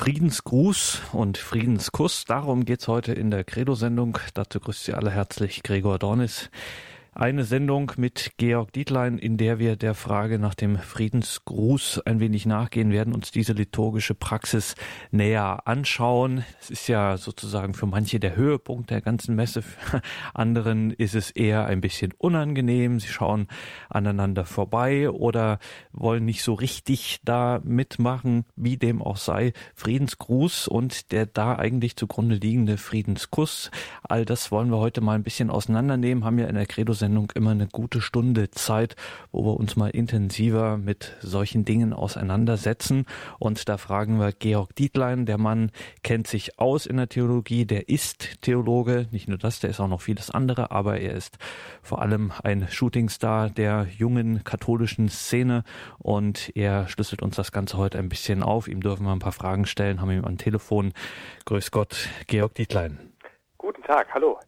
Friedensgruß und Friedenskuss, darum geht's heute in der Credo-Sendung. Dazu grüßt Sie alle herzlich Gregor Dornis. Eine Sendung mit Georg Dietlein, in der wir der Frage nach dem Friedensgruß ein wenig nachgehen werden, uns diese liturgische Praxis näher anschauen. Es ist ja sozusagen für manche der Höhepunkt der ganzen Messe. Für anderen ist es eher ein bisschen unangenehm. Sie schauen aneinander vorbei oder wollen nicht so richtig da mitmachen, wie dem auch sei. Friedensgruß und der da eigentlich zugrunde liegende Friedenskuss. All das wollen wir heute mal ein bisschen auseinandernehmen, haben ja in der Credo Sendung immer eine gute Stunde Zeit, wo wir uns mal intensiver mit solchen Dingen auseinandersetzen. Und da fragen wir Georg Dietlein, der Mann kennt sich aus in der Theologie, der ist Theologe, nicht nur das, der ist auch noch vieles andere, aber er ist vor allem ein Shootingstar der jungen katholischen Szene und er schlüsselt uns das Ganze heute ein bisschen auf. Ihm dürfen wir ein paar Fragen stellen, haben ihm am Telefon. Grüß Gott, Georg Dietlein. Guten Tag, hallo.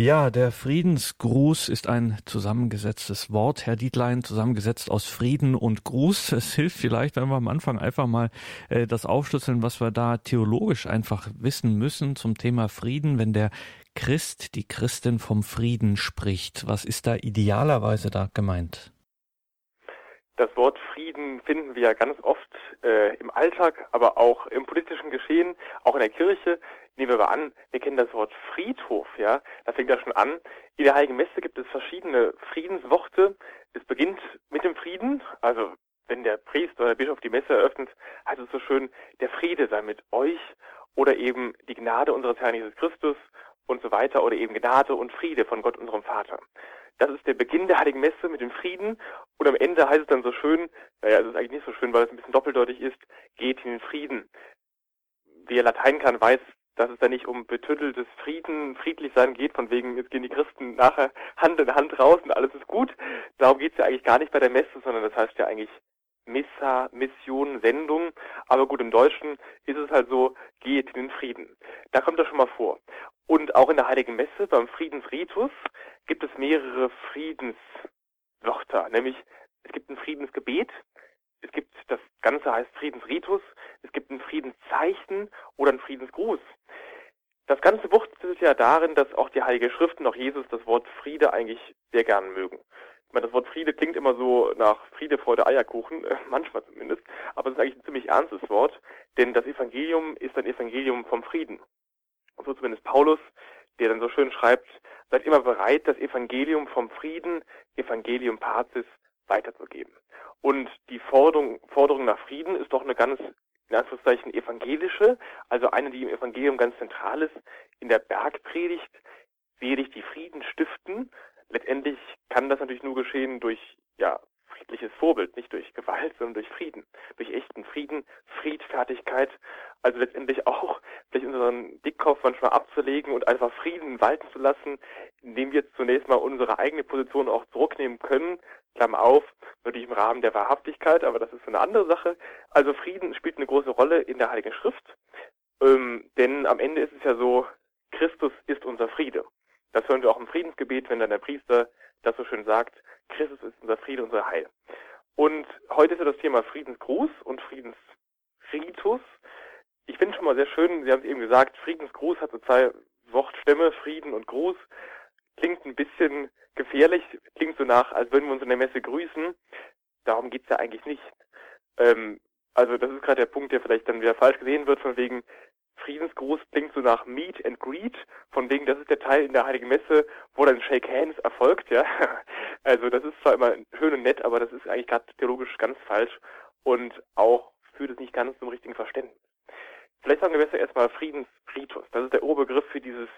Ja, der Friedensgruß ist ein zusammengesetztes Wort, Herr Dietlein, zusammengesetzt aus Frieden und Gruß. Es hilft vielleicht, wenn wir am Anfang einfach mal äh, das aufschlüsseln, was wir da theologisch einfach wissen müssen zum Thema Frieden, wenn der Christ, die Christin vom Frieden spricht. Was ist da idealerweise da gemeint? Das Wort Frieden finden wir ja ganz oft äh, im Alltag, aber auch im politischen Geschehen, auch in der Kirche. Nehmen wir mal an, wir kennen das Wort Friedhof, ja, da fängt das schon an. In der Heiligen Messe gibt es verschiedene Friedensworte. Es beginnt mit dem Frieden, also wenn der Priester oder der Bischof die Messe eröffnet, heißt es so schön, der Friede sei mit euch oder eben die Gnade unseres Herrn Jesus Christus und so weiter oder eben Gnade und Friede von Gott unserem Vater. Das ist der Beginn der Heiligen Messe mit dem Frieden und am Ende heißt es dann so schön, naja, es ist eigentlich nicht so schön, weil es ein bisschen doppeldeutig ist, geht in den Frieden. Wer Latein kann, weiß, dass es da nicht um betütteltes Frieden, friedlich sein geht, von wegen, jetzt gehen die Christen nachher Hand in Hand raus und alles ist gut. Darum geht es ja eigentlich gar nicht bei der Messe, sondern das heißt ja eigentlich Missa, Mission, Sendung. Aber gut, im Deutschen ist es halt so, geht in den Frieden. Da kommt das schon mal vor. Und auch in der Heiligen Messe, beim Friedensritus, gibt es mehrere Friedenswörter, nämlich es gibt ein Friedensgebet, es gibt, das Ganze heißt Friedensritus, es gibt ein Friedenszeichen oder ein Friedensgruß. Das Ganze wurzelt ja darin, dass auch die Heilige Schrift und auch Jesus das Wort Friede eigentlich sehr gern mögen. Ich meine, das Wort Friede klingt immer so nach Friede, Freude, Eierkuchen, manchmal zumindest, aber es ist eigentlich ein ziemlich ernstes Wort, denn das Evangelium ist ein Evangelium vom Frieden. Und so zumindest Paulus, der dann so schön schreibt, seid immer bereit, das Evangelium vom Frieden, Evangelium Pazis, weiterzugeben. Und die Forderung, Forderung nach Frieden ist doch eine ganz in Anführungszeichen evangelische, also eine, die im Evangelium ganz zentral ist. In der Bergpredigt werde die Frieden stiften. Letztendlich kann das natürlich nur geschehen durch ja, friedliches Vorbild, nicht durch Gewalt, sondern durch Frieden, durch echten Frieden, Friedfertigkeit, also letztendlich auch vielleicht unseren Dickkopf manchmal abzulegen und einfach Frieden walten zu lassen, indem wir zunächst mal unsere eigene Position auch zurücknehmen können, Klammer auf, natürlich im Rahmen der Wahrhaftigkeit, aber das ist eine andere Sache. Also Frieden spielt eine große Rolle in der Heiligen Schrift, ähm, denn am Ende ist es ja so, Christus ist unser Friede. Das hören wir auch im Friedensgebet, wenn dann der Priester das so schön sagt, Christus ist unser Friede, unser Heil. Und heute ist ja das Thema Friedensgruß und Friedensritus. Ich finde schon mal sehr schön, Sie haben es eben gesagt, Friedensgruß hat so zwei Wortstämme, Frieden und Gruß. Klingt ein bisschen gefährlich, klingt so nach, als würden wir uns in der Messe grüßen. Darum geht's ja eigentlich nicht. Ähm, also das ist gerade der Punkt, der vielleicht dann wieder falsch gesehen wird, von wegen Friedensgruß klingt so nach Meet and Greet, von wegen, das ist der Teil in der Heiligen Messe, wo dann Shake Hands erfolgt, ja. Also das ist zwar immer schön und nett, aber das ist eigentlich gerade theologisch ganz falsch und auch führt es nicht ganz zum richtigen Verständnis. Vielleicht sagen wir besser erstmal Friedensritus. Das ist der Oberbegriff für dieses,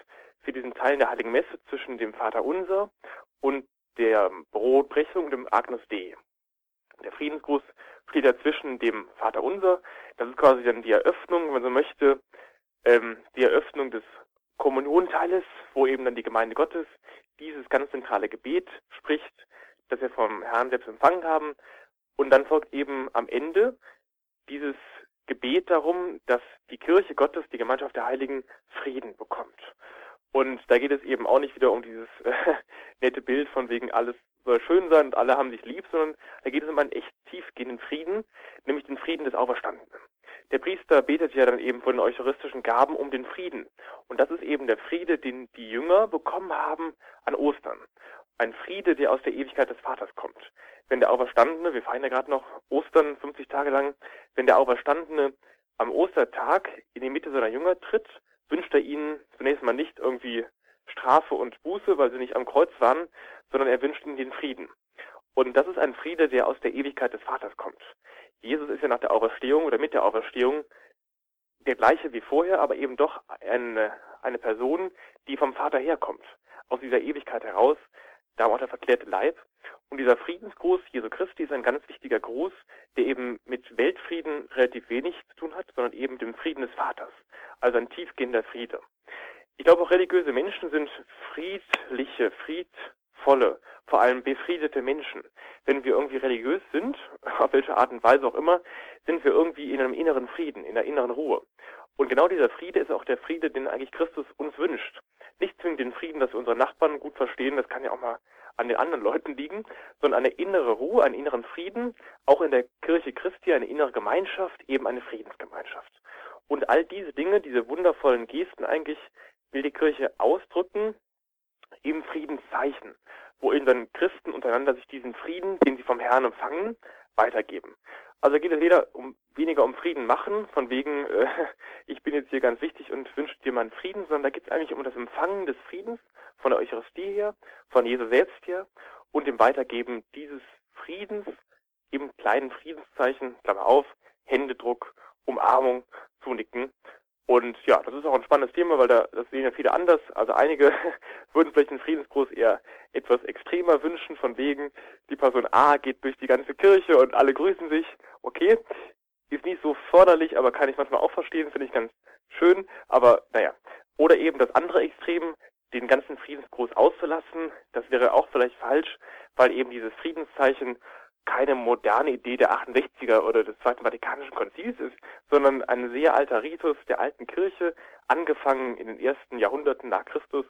für diesen Teil in der Heiligen Messe zwischen dem Vater Unser und der Brotbrechung, dem Agnus Dei. Der Friedensgruß steht ja zwischen dem Vater Unser, das ist quasi dann die Eröffnung, wenn man so möchte, ähm, die Eröffnung des Kommunionteiles, wo eben dann die Gemeinde Gottes dieses ganz zentrale Gebet spricht, das wir vom Herrn selbst empfangen haben. Und dann folgt eben am Ende dieses Gebet darum, dass die Kirche Gottes, die Gemeinschaft der Heiligen, Frieden bekommt. Und da geht es eben auch nicht wieder um dieses äh, nette Bild von wegen alles soll schön sein und alle haben sich lieb, sondern da geht es um einen echt tiefgehenden Frieden, nämlich den Frieden des Auferstandenen. der Priester betet ja dann eben von den eucharistischen Gaben um den Frieden. Und das ist eben der Friede, den die Jünger bekommen haben an Ostern. Ein Friede, der aus der Ewigkeit des Vaters kommt. Wenn der Auferstandene, wir feiern ja gerade noch Ostern 50 Tage lang, wenn der Auferstandene am Ostertag in die Mitte seiner Jünger tritt, wünscht er ihnen zunächst mal nicht irgendwie Strafe und Buße, weil sie nicht am Kreuz waren, sondern er wünscht ihnen den Frieden. Und das ist ein Friede, der aus der Ewigkeit des Vaters kommt. Jesus ist ja nach der Auferstehung oder mit der Auferstehung der gleiche wie vorher, aber eben doch eine, eine Person, die vom Vater herkommt, aus dieser Ewigkeit heraus, da auch der verklärte Leib. Und dieser Friedensgruß Jesu Christi ist ein ganz wichtiger Gruß, der eben mit Weltfrieden relativ wenig zu tun hat, sondern eben dem Frieden des Vaters. Also ein tiefgehender Friede. Ich glaube auch religiöse Menschen sind friedliche, friedvolle, vor allem befriedete Menschen. Wenn wir irgendwie religiös sind, auf welche Art und Weise auch immer, sind wir irgendwie in einem inneren Frieden, in einer inneren Ruhe. Und genau dieser Friede ist auch der Friede, den eigentlich Christus uns wünscht. Nicht zwingend den Frieden, dass wir unsere Nachbarn gut verstehen, das kann ja auch mal an den anderen Leuten liegen, sondern eine innere Ruhe, einen inneren Frieden, auch in der Kirche Christi eine innere Gemeinschaft, eben eine Friedensgemeinschaft. Und all diese Dinge, diese wundervollen Gesten eigentlich, will die Kirche ausdrücken im Friedenszeichen, wo eben dann Christen untereinander sich diesen Frieden, den sie vom Herrn empfangen, weitergeben. Also geht es weder um weniger um Frieden machen, von wegen, äh, ich bin jetzt hier ganz wichtig und wünsche dir meinen Frieden, sondern da geht es eigentlich um das Empfangen des Friedens von der Eucharistie her, von Jesus selbst her und dem Weitergeben dieses Friedens im kleinen Friedenszeichen, Klammer auf, Händedruck, Umarmung, Zunicken und ja, das ist auch ein spannendes Thema, weil da das sehen ja viele anders. Also einige würden vielleicht den Friedensgruß eher etwas extremer wünschen, von wegen, die Person A geht durch die ganze Kirche und alle grüßen sich. Okay, ist nicht so förderlich, aber kann ich manchmal auch verstehen, finde ich ganz schön. Aber naja. Oder eben das andere Extrem, den ganzen Friedensgruß auszulassen, das wäre auch vielleicht falsch, weil eben dieses Friedenszeichen keine moderne Idee der 68er oder des Zweiten Vatikanischen Konzils ist, sondern ein sehr alter Ritus der alten Kirche, angefangen in den ersten Jahrhunderten nach Christus.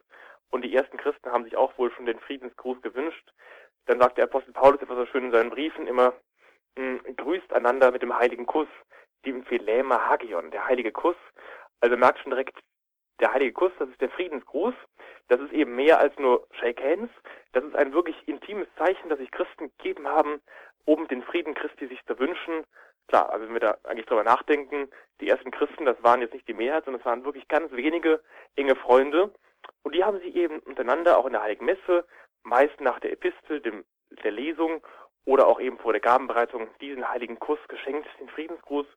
Und die ersten Christen haben sich auch wohl schon den Friedensgruß gewünscht. Dann sagt der Apostel Paulus etwas so schön in seinen Briefen immer, hm, grüßt einander mit dem heiligen Kuss, dem Philema Hagion, der heilige Kuss. Also merkt schon direkt, der heilige Kuss, das ist der Friedensgruß. Das ist eben mehr als nur Shake Hands. Das ist ein wirklich intimes Zeichen, das sich Christen gegeben haben, um den Frieden Christi sich zu wünschen. Klar, also wenn wir da eigentlich drüber nachdenken, die ersten Christen, das waren jetzt nicht die Mehrheit, sondern es waren wirklich ganz wenige enge Freunde. Und die haben sie eben untereinander auch in der Heiligen Messe, meist nach der Epistel, dem, der Lesung oder auch eben vor der Gabenbereitung diesen heiligen Kuss geschenkt, den Friedensgruß.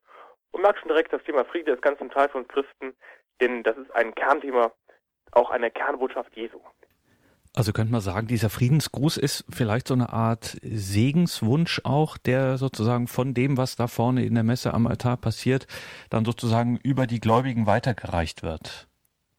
Und merkt schon direkt, das Thema Friede ist ganz zentral für uns Christen, denn das ist ein Kernthema, auch eine Kernbotschaft Jesu. Also könnte man sagen, dieser Friedensgruß ist vielleicht so eine Art Segenswunsch auch, der sozusagen von dem, was da vorne in der Messe am Altar passiert, dann sozusagen über die Gläubigen weitergereicht wird.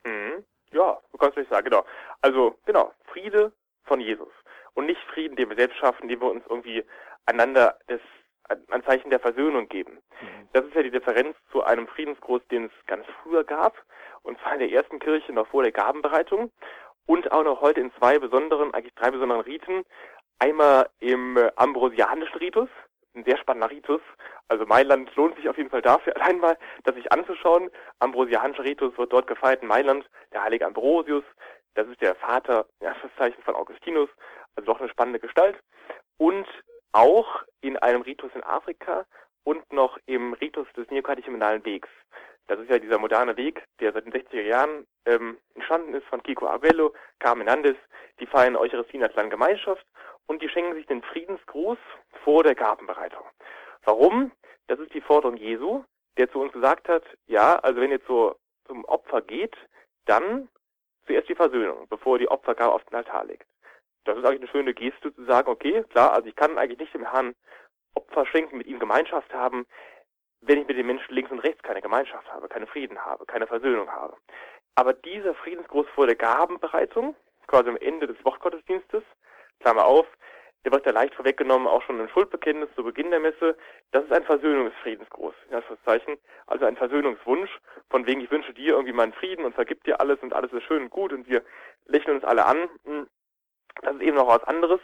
Mhm. Ja, du kannst nicht sagen, genau. Also genau, Friede von Jesus und nicht Frieden, den wir selbst schaffen, den wir uns irgendwie einander das ein Zeichen der Versöhnung geben. Mhm. Das ist ja die Differenz zu einem Friedensgruß, den es ganz früher gab, und zwar in der ersten Kirche noch vor der Gabenbereitung und auch noch heute in zwei besonderen, eigentlich drei besonderen Riten. Einmal im äh, ambrosianischen Ritus, ein sehr spannender Ritus. Also Mailand lohnt sich auf jeden Fall dafür, allein mal das sich anzuschauen. Ambrosianischer Ritus wird dort gefeiert in Mailand. Der heilige Ambrosius, das ist der Vater, ja, das Zeichen von Augustinus, also doch eine spannende Gestalt. Und auch in einem Ritus in Afrika und noch im Ritus des neokatechumenalen Wegs. Das ist ja dieser moderne Weg, der seit den 60er Jahren ähm, entstanden ist von Kiko Abuelo, Carmen Andes. Die feiern Eucharistie in der kleinen Gemeinschaft und die schenken sich den Friedensgruß vor der Gabenbereitung. Warum? Das ist die Forderung Jesu, der zu uns gesagt hat, ja, also wenn ihr so zum Opfer geht, dann zuerst die Versöhnung, bevor die Opfergabe auf den Altar legt. Das ist eigentlich eine schöne Geste zu sagen, okay, klar, also ich kann eigentlich nicht dem Herrn Opfer schenken, mit ihm Gemeinschaft haben, wenn ich mit den Menschen links und rechts keine Gemeinschaft habe, keine Frieden habe, keine Versöhnung habe. Aber dieser Friedensgruß vor der Gabenbereitung, quasi am Ende des Wortgottesdienstes, Klammer auf, der wird ja leicht vorweggenommen, auch schon im Schuldbekenntnis zu Beginn der Messe. Das ist ein Versöhnungsfriedensgruß, in Anführungszeichen. Also ein Versöhnungswunsch, von wegen ich wünsche dir irgendwie meinen Frieden und vergib dir alles und alles ist schön und gut und wir lächeln uns alle an. Das ist eben noch was anderes.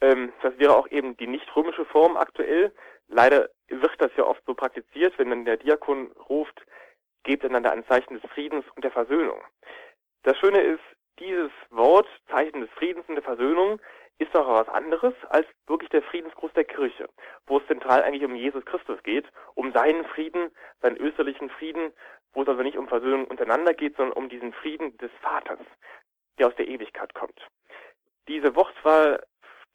Ähm, das wäre auch eben die nicht römische Form aktuell, leider wird das ja oft so praktiziert, wenn dann der Diakon ruft, gebt einander ein Zeichen des Friedens und der Versöhnung. Das Schöne ist, dieses Wort, Zeichen des Friedens und der Versöhnung, ist doch was anderes als wirklich der Friedensgruß der Kirche, wo es zentral eigentlich um Jesus Christus geht, um seinen Frieden, seinen österlichen Frieden, wo es also nicht um Versöhnung untereinander geht, sondern um diesen Frieden des Vaters, der aus der Ewigkeit kommt. Diese Wortwahl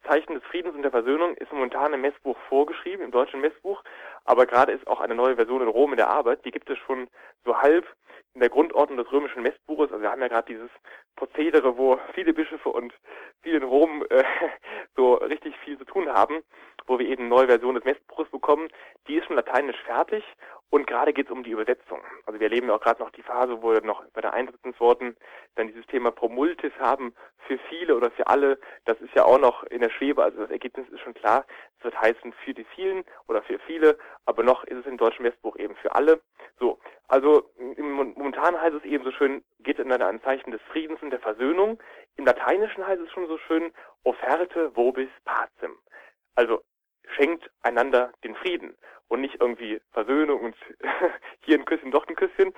Zeichen des Friedens und der Versöhnung ist momentan im Messbuch vorgeschrieben, im deutschen Messbuch, aber gerade ist auch eine neue Version in Rom in der Arbeit, die gibt es schon so halb in der Grundordnung des römischen Messbuches. Also wir haben ja gerade dieses Prozedere, wo viele Bischöfe und viele in Rom äh, so richtig viel zu tun haben, wo wir eben eine neue Version des Messbuches bekommen. Die ist schon lateinisch fertig und gerade geht es um die Übersetzung. Also wir erleben ja auch gerade noch die Phase, wo wir noch bei der Einsetzungsworten dann dieses Thema Promultis haben für viele oder für alle. Das ist ja auch noch in der Schwebe. Also das Ergebnis ist schon klar. Es wird heißen für die vielen oder für viele, aber noch ist es im deutschen Messbuch eben für alle. So, also momentan heißt es eben so schön, geht in ein Zeichen des Friedens und der Versöhnung. Im Lateinischen heißt es schon so schön, offerte vobis pacem. Also schenkt einander den Frieden und nicht irgendwie Versöhnung und hier ein Küsschen, doch ein Küsschen.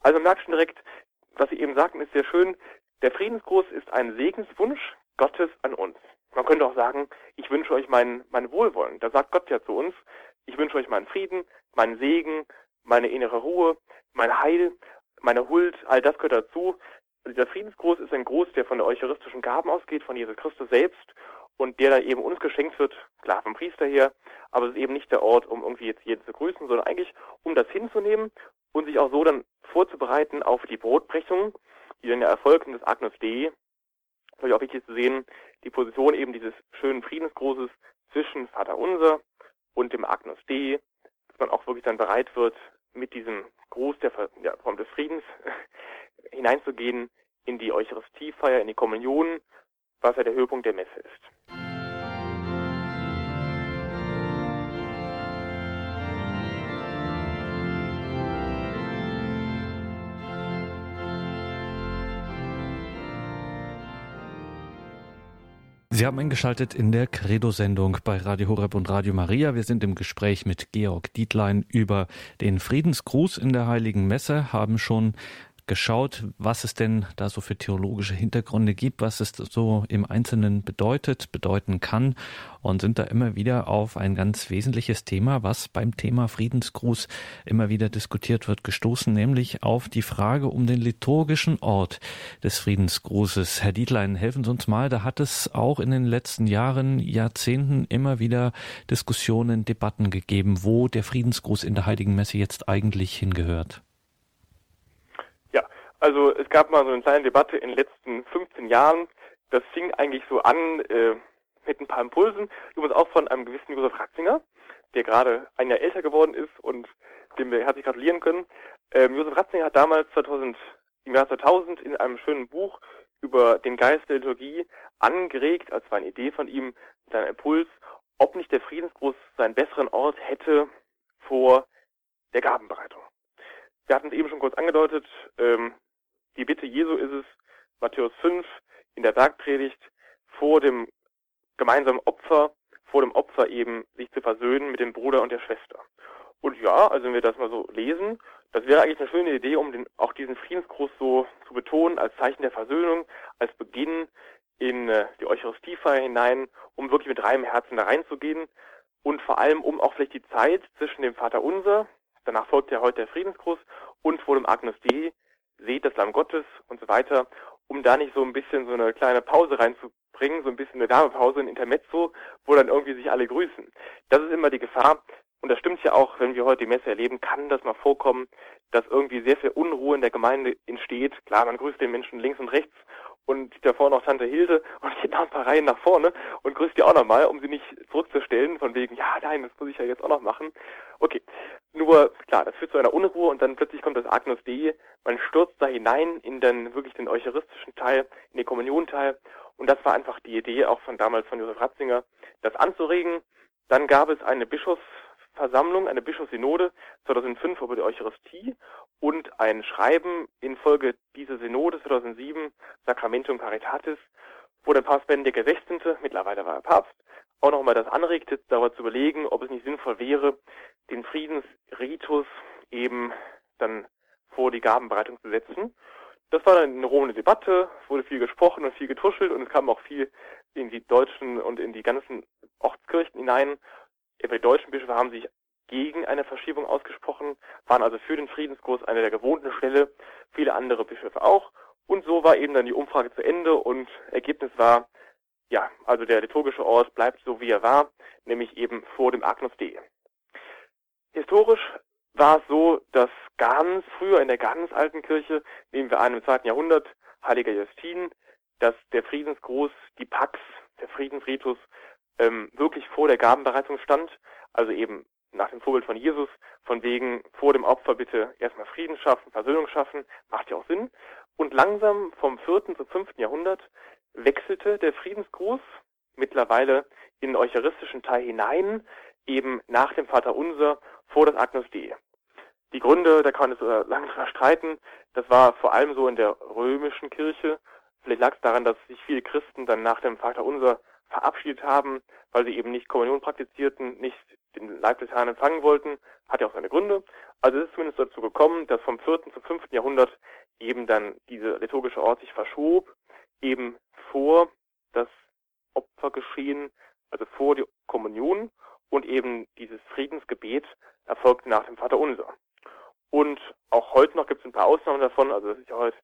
Also merkt schon direkt, was Sie eben sagten, ist sehr schön. Der Friedensgruß ist ein Segenswunsch Gottes an uns. Man könnte auch sagen, ich wünsche euch mein, mein Wohlwollen. Da sagt Gott ja zu uns, ich wünsche euch meinen Frieden, meinen Segen, meine innere Ruhe, mein Heil, meine Huld, all das gehört dazu. Also dieser Friedensgruß ist ein Gruß, der von der eucharistischen Gaben ausgeht, von Jesus Christus selbst und der dann eben uns geschenkt wird, klar vom Priester her, aber es ist eben nicht der Ort, um irgendwie jetzt jeden zu grüßen, sondern eigentlich um das hinzunehmen und sich auch so dann vorzubereiten auf die Brotbrechung, die dann ja erfolgt und das Agnus Dei. Natürlich auch wichtig zu sehen, die Position eben dieses schönen Friedensgrußes zwischen Vater Unser und dem Agnus Dei, dass man auch wirklich dann bereit wird, mit diesem Gruß der ja, Form des Friedens hineinzugehen in die Eucharistiefeier, in die Kommunion, was ja der Höhepunkt der Messe ist. Sie haben eingeschaltet in der Credo-Sendung bei Radio Horeb und Radio Maria. Wir sind im Gespräch mit Georg Dietlein über den Friedensgruß in der Heiligen Messe, haben schon geschaut, was es denn da so für theologische Hintergründe gibt, was es so im Einzelnen bedeutet, bedeuten kann und sind da immer wieder auf ein ganz wesentliches Thema, was beim Thema Friedensgruß immer wieder diskutiert wird, gestoßen, nämlich auf die Frage um den liturgischen Ort des Friedensgrußes. Herr Dietlein, helfen Sie uns mal, da hat es auch in den letzten Jahren, Jahrzehnten immer wieder Diskussionen, Debatten gegeben, wo der Friedensgruß in der Heiligen Messe jetzt eigentlich hingehört. Also es gab mal so eine kleine Debatte in den letzten 15 Jahren. Das fing eigentlich so an äh, mit ein paar Impulsen. Übrigens auch von einem gewissen Josef Ratzinger, der gerade ein Jahr älter geworden ist und dem wir herzlich gratulieren können. Ähm, Josef Ratzinger hat damals 2000, im Jahr 2000 in einem schönen Buch über den Geist der Liturgie angeregt, als war eine Idee von ihm, sein Impuls, ob nicht der Friedensgruß seinen besseren Ort hätte vor der Gabenbereitung. Wir hatten es eben schon kurz angedeutet, ähm, die Bitte Jesu ist es, Matthäus 5 in der Bergpredigt, vor dem gemeinsamen Opfer, vor dem Opfer eben sich zu versöhnen mit dem Bruder und der Schwester. Und ja, also wenn wir das mal so lesen, das wäre eigentlich eine schöne Idee, um den, auch diesen Friedensgruß so zu betonen, als Zeichen der Versöhnung, als Beginn in äh, die Eucharistiefeier hinein, um wirklich mit reinem Herzen da reinzugehen und vor allem, um auch vielleicht die Zeit zwischen dem Vater Unser, danach folgt ja heute der Friedensgruß, und vor dem Agnus Dei, seht das Lamm Gottes und so weiter, um da nicht so ein bisschen so eine kleine Pause reinzubringen, so ein bisschen eine Damepause, ein Intermezzo, wo dann irgendwie sich alle grüßen. Das ist immer die Gefahr. Und das stimmt ja auch, wenn wir heute die Messe erleben, kann das mal vorkommen, dass irgendwie sehr viel Unruhe in der Gemeinde entsteht. Klar, man grüßt den Menschen links und rechts und da vorne noch Tante Hilde und geht noch ein paar Reihen nach vorne und grüßt die auch nochmal, um sie nicht zurückzustellen, von wegen, ja, nein, das muss ich ja jetzt auch noch machen. Okay, nur, klar, das führt zu einer Unruhe und dann plötzlich kommt das Agnus Dei, man stürzt da hinein in den wirklich den eucharistischen Teil, in den Kommunionteil und das war einfach die Idee auch von damals von Josef Ratzinger, das anzuregen. Dann gab es eine Bischofsversammlung, eine Bischofssynode 2005 über die Eucharistie und ein Schreiben infolge dieser Synode 2007, Sacramentum Caritatis, wo der Papst Benedikt XVI., mittlerweile war er Papst, auch nochmal das anregte, darüber zu überlegen, ob es nicht sinnvoll wäre, den Friedensritus eben dann vor die Gabenbereitung zu setzen. Das war dann eine Rom eine Debatte, es wurde viel gesprochen und viel getuschelt und es kam auch viel in die deutschen und in die ganzen Ortskirchen hinein. Die deutschen Bischöfe haben sich gegen eine Verschiebung ausgesprochen, waren also für den Friedenskurs eine der gewohnten Stelle, viele andere Bischöfe auch. Und so war eben dann die Umfrage zu Ende und Ergebnis war, ja, also der liturgische Ort bleibt so wie er war, nämlich eben vor dem Agnus Dei. Historisch war es so, dass ganz früher in der ganz alten Kirche, nehmen wir an im zweiten Jahrhundert, Heiliger Justin, dass der Friedensgruß, die Pax, der Friedensritus, ähm, wirklich vor der Gabenbereitung stand, also eben nach dem Vorbild von Jesus, von wegen vor dem Opfer bitte erstmal Frieden schaffen, Versöhnung schaffen, macht ja auch Sinn. Und langsam vom vierten zum fünften Jahrhundert wechselte der Friedensgruß mittlerweile in den eucharistischen Teil hinein, eben nach dem Vater Unser vor das Agnus Dei. Die Gründe, da kann man es äh, lange drüber streiten, das war vor allem so in der römischen Kirche. Vielleicht lag es daran, dass sich viele Christen dann nach dem Vater Unser verabschiedet haben, weil sie eben nicht Kommunion praktizierten, nicht den Leib des Herrn empfangen wollten. Hat ja auch seine Gründe. Also es ist zumindest dazu gekommen, dass vom 4. zum 5. Jahrhundert eben dann diese liturgische Ort sich verschob, eben vor das Opfergeschehen, also vor die Kommunion und eben dieses Friedensgebet erfolgte nach dem Vater Unser. Und auch heute noch gibt es ein paar Ausnahmen davon, also das ist ja heute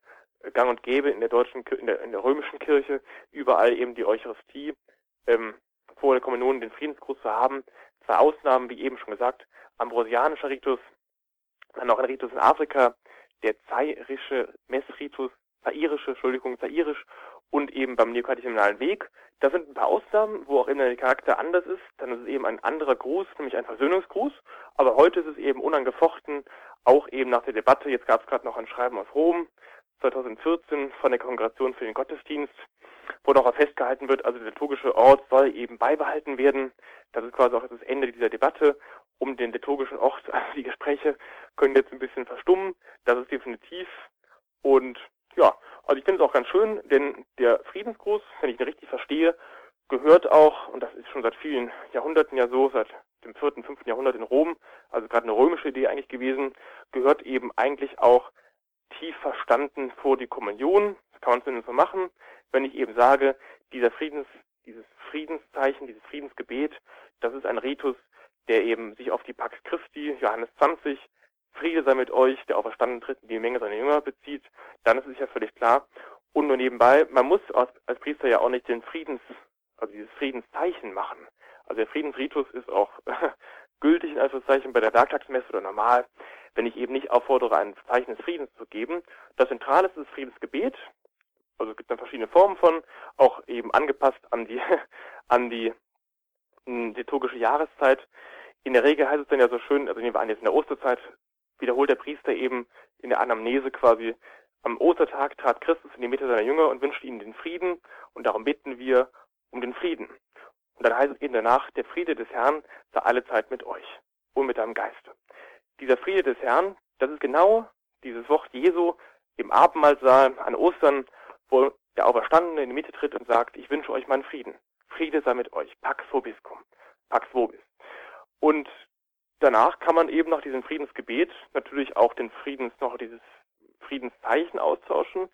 gang und gäbe in der deutschen, in der, in der römischen Kirche, überall eben die Eucharistie, ähm, vor der Kommunion den Friedensgruß zu haben. Zwei Ausnahmen, wie eben schon gesagt, ambrosianischer Ritus, dann noch ein Ritus in Afrika, der zairische Messritus, zairische, Entschuldigung, zairisch und eben beim neokatechumenalen Weg. Da sind ein paar Ausnahmen, wo auch immer der Charakter anders ist. Dann ist es eben ein anderer Gruß, nämlich ein Versöhnungsgruß. Aber heute ist es eben unangefochten, auch eben nach der Debatte. Jetzt gab es gerade noch ein Schreiben aus Rom, 2014 von der Kongregation für den Gottesdienst, wo noch festgehalten wird, also der liturgische Ort soll eben beibehalten werden. Das ist quasi auch das Ende dieser Debatte um den liturgischen Ort. Also die Gespräche können jetzt ein bisschen verstummen. Das ist definitiv. Und ja, also ich finde es auch ganz schön, denn der Friedensgruß, wenn ich ihn richtig verstehe, gehört auch, und das ist schon seit vielen Jahrhunderten ja so, seit dem vierten, fünften Jahrhundert in Rom, also gerade eine römische Idee eigentlich gewesen, gehört eben eigentlich auch tief verstanden vor die Kommunion. Das kann man zumindest so machen. Wenn ich eben sage, dieser Friedens, dieses Friedenszeichen, dieses Friedensgebet, das ist ein Ritus, der eben sich auf die Pax Christi, Johannes 20, Friede sei mit euch, der auferstanden tritt die Menge seiner Jünger bezieht, dann ist es ja völlig klar. Und nur nebenbei, man muss als, als Priester ja auch nicht den Friedens, also dieses Friedenszeichen machen. Also der Friedensritus ist auch gültig in Anführungszeichen bei der Werktagsmesse oder normal, wenn ich eben nicht auffordere, ein Zeichen des Friedens zu geben. Das Zentrale ist das Friedensgebet. Also es gibt dann verschiedene Formen von, auch eben angepasst an die, an die hm, liturgische Jahreszeit. In der Regel heißt es dann ja so schön, also nehmen wir an, jetzt in der Osterzeit wiederholt der Priester eben in der Anamnese quasi, am Ostertag trat Christus in die Mitte seiner Jünger und wünschte ihnen den Frieden und darum bitten wir um den Frieden. Und dann heißt es eben danach, der Friede des Herrn sei alle Zeit mit euch und mit deinem Geiste. Dieser Friede des Herrn, das ist genau dieses Wort Jesu im Abendmahlsaal an Ostern, wo der Auferstandene in die Mitte tritt und sagt, ich wünsche euch meinen Frieden. Friede sei mit euch. Pax vobiscum. Pax vobis. Und danach kann man eben nach diesem Friedensgebet natürlich auch den Friedens, noch dieses Friedenszeichen austauschen.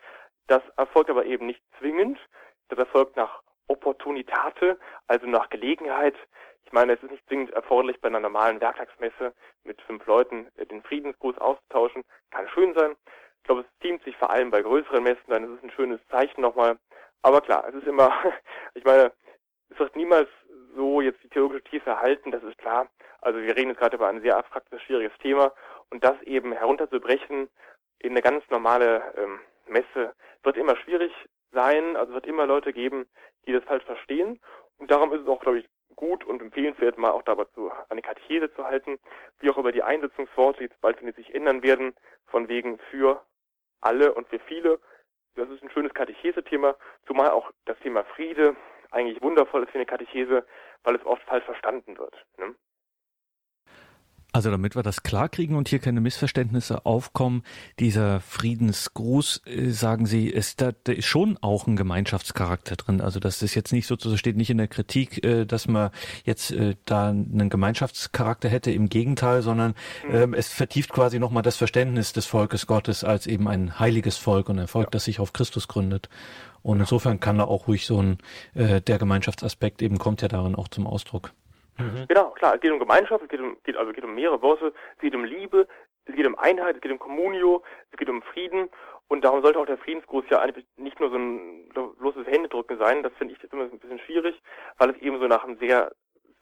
Das erfolgt aber eben nicht zwingend. Das erfolgt nach Opportunitate, also nach Gelegenheit. Ich meine, es ist nicht zwingend erforderlich, bei einer normalen Werktagsmesse mit fünf Leuten äh, den Friedensgruß auszutauschen. Kann schön sein. Ich glaube, es ziemt sich vor allem bei größeren Messen, dann ist es ein schönes Zeichen nochmal. Aber klar, es ist immer, ich meine, es wird niemals so jetzt die theologische Tiefe erhalten, das ist klar. Also wir reden jetzt gerade über ein sehr abstraktes, schwieriges Thema und das eben herunterzubrechen in eine ganz normale ähm, Messe wird immer schwierig sein, also wird immer Leute geben, die das falsch verstehen. Und darum ist es auch, glaube ich, gut und empfehlenswert, mal auch dabei zu, eine Katechese zu halten, wie auch über die Einsetzungsworte, jetzt bald, wenn die sich ändern werden, von wegen für alle und für viele. Das ist ein schönes Katechese-Thema, zumal auch das Thema Friede eigentlich wundervoll ist für eine Katechese, weil es oft falsch verstanden wird. Ne? Also damit wir das klarkriegen und hier keine Missverständnisse aufkommen, dieser Friedensgruß, äh, sagen Sie, ist da, da ist schon auch ein Gemeinschaftscharakter drin. Also das ist jetzt nicht sozusagen, steht nicht in der Kritik, äh, dass man jetzt äh, da einen Gemeinschaftscharakter hätte, im Gegenteil, sondern mhm. ähm, es vertieft quasi nochmal das Verständnis des Volkes Gottes als eben ein heiliges Volk und ein Volk, ja. das sich auf Christus gründet. Und insofern kann da auch ruhig so ein, äh, der Gemeinschaftsaspekt eben kommt ja darin auch zum Ausdruck. Mhm. Genau, klar, es geht um Gemeinschaft, es geht um, geht, also geht um mehrere Worte, es geht um Liebe, es geht um Einheit, es geht um Communio, es geht um Frieden und darum sollte auch der Friedensgruß ja eigentlich nicht nur so ein bloßes Händedrücken sein, das finde ich jetzt immer ein bisschen schwierig, weil es eben so nach einem sehr,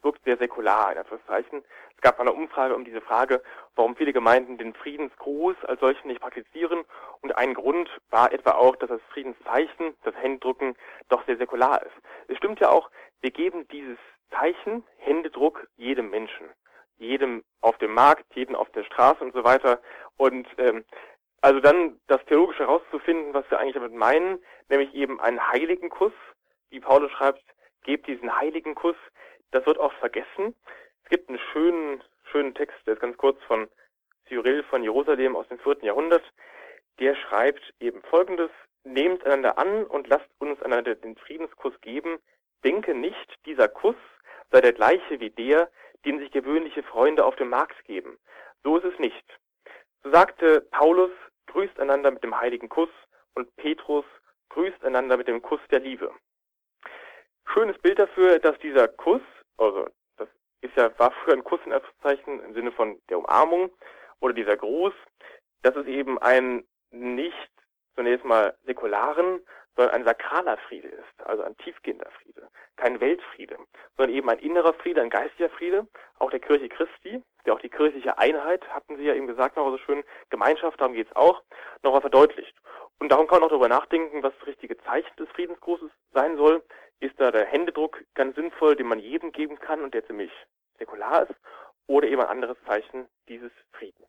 wirkt sehr säkular, in Anführungszeichen. Es gab eine Umfrage um diese Frage, warum viele Gemeinden den Friedensgruß als solchen nicht praktizieren und ein Grund war etwa auch, dass das Friedenszeichen, das Händedrücken, doch sehr säkular ist. Es stimmt ja auch, wir geben dieses Zeichen, Händedruck jedem Menschen. Jedem auf dem Markt, jedem auf der Straße und so weiter. Und ähm, also dann das Theologische herauszufinden, was wir eigentlich damit meinen, nämlich eben einen heiligen Kuss, wie Paulus schreibt, gebt diesen heiligen Kuss, das wird oft vergessen. Es gibt einen schönen, schönen Text, der ist ganz kurz von Cyril von Jerusalem aus dem vierten Jahrhundert. Der schreibt eben folgendes, nehmt einander an und lasst uns einander den Friedenskuss geben. Denke nicht, dieser Kuss sei der gleiche wie der, den sich gewöhnliche Freunde auf dem Markt geben. So ist es nicht. So sagte Paulus, grüßt einander mit dem heiligen Kuss und Petrus grüßt einander mit dem Kuss der Liebe. Schönes Bild dafür, dass dieser Kuss, also das ist ja, war früher ein Kuss in Anführungszeichen im Sinne von der Umarmung oder dieser Gruß, dass es eben ein nicht zunächst mal säkularen, sondern ein sakraler Friede ist, also ein tiefgehender Friede, kein Weltfriede, sondern eben ein innerer Friede, ein geistiger Friede, auch der Kirche Christi, der auch die kirchliche Einheit, hatten Sie ja eben gesagt, noch so schön, Gemeinschaft, darum geht's auch, nochmal verdeutlicht. Und darum kann man auch darüber nachdenken, was das richtige Zeichen des Friedensgrußes sein soll. Ist da der Händedruck ganz sinnvoll, den man jedem geben kann und der ziemlich säkular ist, oder eben ein anderes Zeichen dieses Friedens?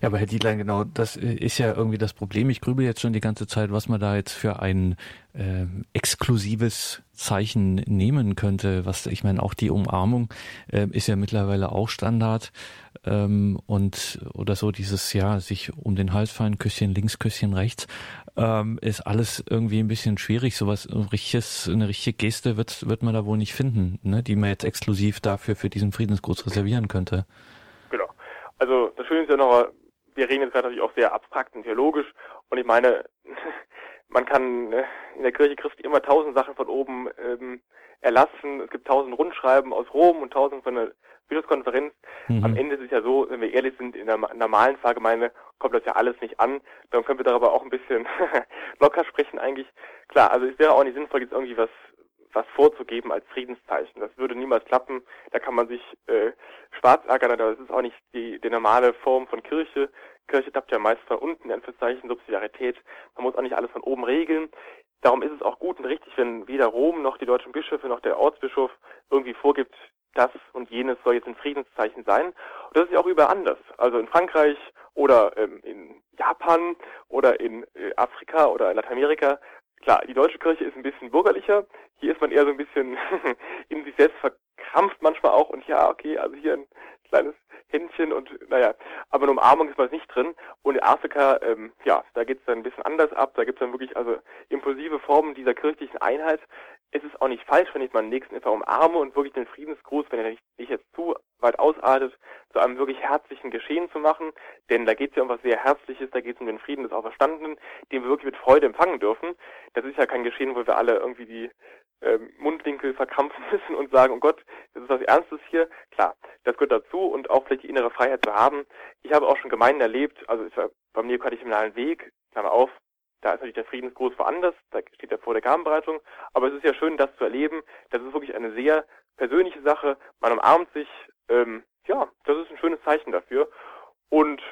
Ja, aber Herr Dietlein, genau, das äh, ist ja irgendwie das Problem. Ich grübel jetzt schon die ganze Zeit, was man da jetzt für ein äh, exklusives Zeichen nehmen könnte. Was ich meine, auch die Umarmung äh, ist ja mittlerweile auch Standard ähm, und oder so dieses ja sich um den Hals fallen, Küsschen links, Küsschen rechts, ähm, ist alles irgendwie ein bisschen schwierig. Sowas richtiges, eine richtige Geste wird wird man da wohl nicht finden, ne, die man jetzt exklusiv dafür für diesen Friedensgruß reservieren könnte. Also das Schöne ist ja noch, wir reden jetzt gerade natürlich auch sehr abstrakt und theologisch und ich meine, man kann ne, in der Kirche Christi immer tausend Sachen von oben ähm, erlassen. Es gibt tausend Rundschreiben aus Rom und tausend von der Bischofskonferenz. Mhm. Am Ende ist es ja so, wenn wir ehrlich sind, in der normalen Pfarrgemeinde kommt das ja alles nicht an. Dann können wir darüber auch ein bisschen locker sprechen eigentlich. Klar, also es wäre auch nicht sinnvoll, jetzt irgendwie was was vorzugeben als Friedenszeichen. Das würde niemals klappen. Da kann man sich äh, schwarz ärgern, aber das ist auch nicht die, die normale Form von Kirche. Kirche tappt ja meist von unten, in Anführungszeichen, Subsidiarität. Man muss auch nicht alles von oben regeln. Darum ist es auch gut und richtig, wenn weder Rom noch die deutschen Bischöfe noch der Ortsbischof irgendwie vorgibt, das und jenes soll jetzt ein Friedenszeichen sein. Und das ist ja auch überall anders. Also in Frankreich oder ähm, in Japan oder in äh, Afrika oder in Lateinamerika Klar, die deutsche Kirche ist ein bisschen bürgerlicher. Hier ist man eher so ein bisschen in sich selbst verkrampft manchmal auch und ja, okay, also hier ein kleines Händchen und naja, aber eine Umarmung ist man nicht drin. Und in Afrika, ähm, ja, da geht's dann ein bisschen anders ab. Da gibt's dann wirklich also impulsive Formen dieser kirchlichen Einheit. Es ist auch nicht falsch, wenn ich meinen Nächsten einfach umarme und wirklich den Friedensgruß, wenn er nicht, nicht jetzt zu weit ausartet, zu einem wirklich herzlichen Geschehen zu machen. Denn da geht's ja um was sehr Herzliches, da geht's um den Frieden des Auferstandenen, den wir wirklich mit Freude empfangen dürfen. Das ist ja kein Geschehen, wo wir alle irgendwie die ähm, Mundwinkel verkrampfen müssen und sagen, oh Gott, das ist was Ernstes hier. Klar, das gehört dazu und auch vielleicht die innere Freiheit zu haben. Ich habe auch schon Gemeinden erlebt, also es war beim neokatechumenalen Weg, Klammer auf, da ist natürlich der Friedensgruß woanders, da steht er vor der Gabenbereitung, aber es ist ja schön, das zu erleben. Das ist wirklich eine sehr persönliche Sache. Man umarmt sich, ähm, ja, das ist ein schönes Zeichen dafür. Und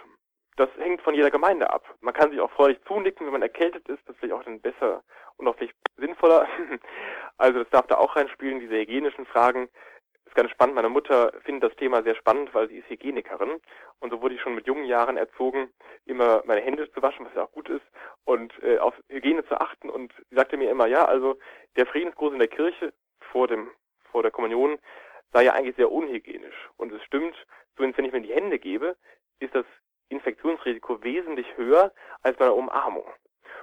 das hängt von jeder Gemeinde ab. Man kann sich auch freudig zunicken, wenn man erkältet ist, das ist vielleicht auch dann besser und auch vielleicht sinnvoller. Also das darf da auch reinspielen, diese hygienischen Fragen. Ist ganz spannend. Meine Mutter findet das Thema sehr spannend, weil sie ist Hygienikerin. Und so wurde ich schon mit jungen Jahren erzogen, immer meine Hände zu waschen, was ja auch gut ist, und äh, auf Hygiene zu achten. Und sie sagte mir immer, ja, also der Friedensgruß in der Kirche vor dem vor der Kommunion sei ja eigentlich sehr unhygienisch. Und es stimmt, zumindest wenn ich mir die Hände gebe, ist das Infektionsrisiko wesentlich höher als bei einer Umarmung.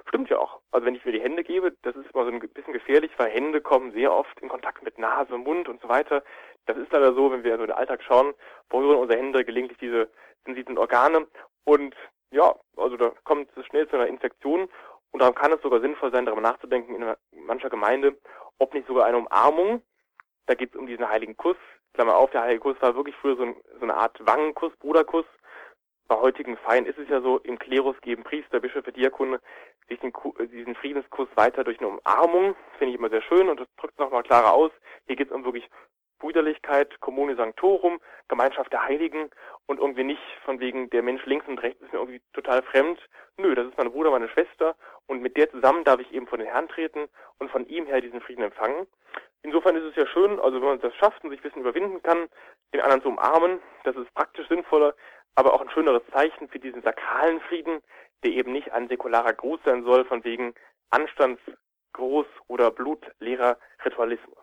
Stimmt ja auch. Also wenn ich mir die Hände gebe, das ist immer so ein bisschen gefährlich, weil Hände kommen sehr oft in Kontakt mit Nase, Mund und so weiter. Das ist leider so, wenn wir so in den Alltag schauen, berühren unsere Hände gelegentlich diese sensiblen Organe und ja, also da kommt es schnell zu einer Infektion und darum kann es sogar sinnvoll sein, darüber nachzudenken in mancher Gemeinde, ob nicht sogar eine Umarmung, da geht es um diesen heiligen Kuss, Klammer auf, der heilige Kuss war wirklich früher so, ein, so eine Art Wangenkuss, Bruderkuss, bei heutigen Feiern ist es ja so, im Klerus geben Priester, Bischöfe, Diakone sich den, diesen Friedenskuss weiter durch eine Umarmung. Finde ich immer sehr schön und das drückt es nochmal klarer aus. Hier geht es um wirklich Brüderlichkeit, Commune Sanctorum, Gemeinschaft der Heiligen und irgendwie nicht von wegen der Mensch links und rechts ist mir irgendwie total fremd. Nö, das ist mein Bruder, meine Schwester und mit der zusammen darf ich eben vor den Herrn treten und von ihm her diesen Frieden empfangen. Insofern ist es ja schön, also wenn man das schafft und sich ein bisschen überwinden kann, den anderen zu umarmen, das ist praktisch sinnvoller, aber auch ein schöneres Zeichen für diesen sakralen Frieden, der eben nicht ein säkularer Gruß sein soll, von wegen Anstandsgruß oder blutleerer Ritualismus.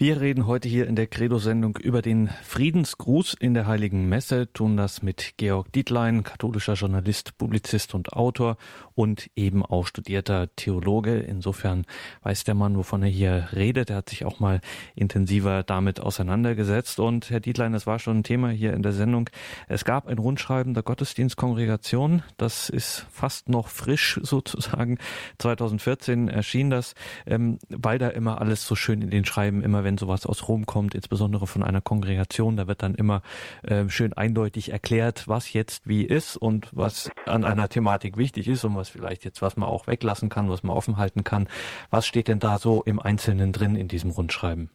Wir reden heute hier in der Credo-Sendung über den Friedensgruß in der Heiligen Messe, tun das mit Georg Dietlein, katholischer Journalist, Publizist und Autor und eben auch studierter Theologe. Insofern weiß der Mann, wovon er hier redet. Er hat sich auch mal intensiver damit auseinandergesetzt. Und Herr Dietlein, es war schon ein Thema hier in der Sendung. Es gab ein Rundschreiben der Gottesdienstkongregation. Das ist fast noch frisch sozusagen. 2014 erschien das, ähm, weil da immer alles so schön in den Schreiben immer wenn sowas aus Rom kommt, insbesondere von einer Kongregation, da wird dann immer äh, schön eindeutig erklärt, was jetzt wie ist und was an einer Thematik wichtig ist und was vielleicht jetzt, was man auch weglassen kann, was man offen halten kann. Was steht denn da so im Einzelnen drin in diesem Rundschreiben?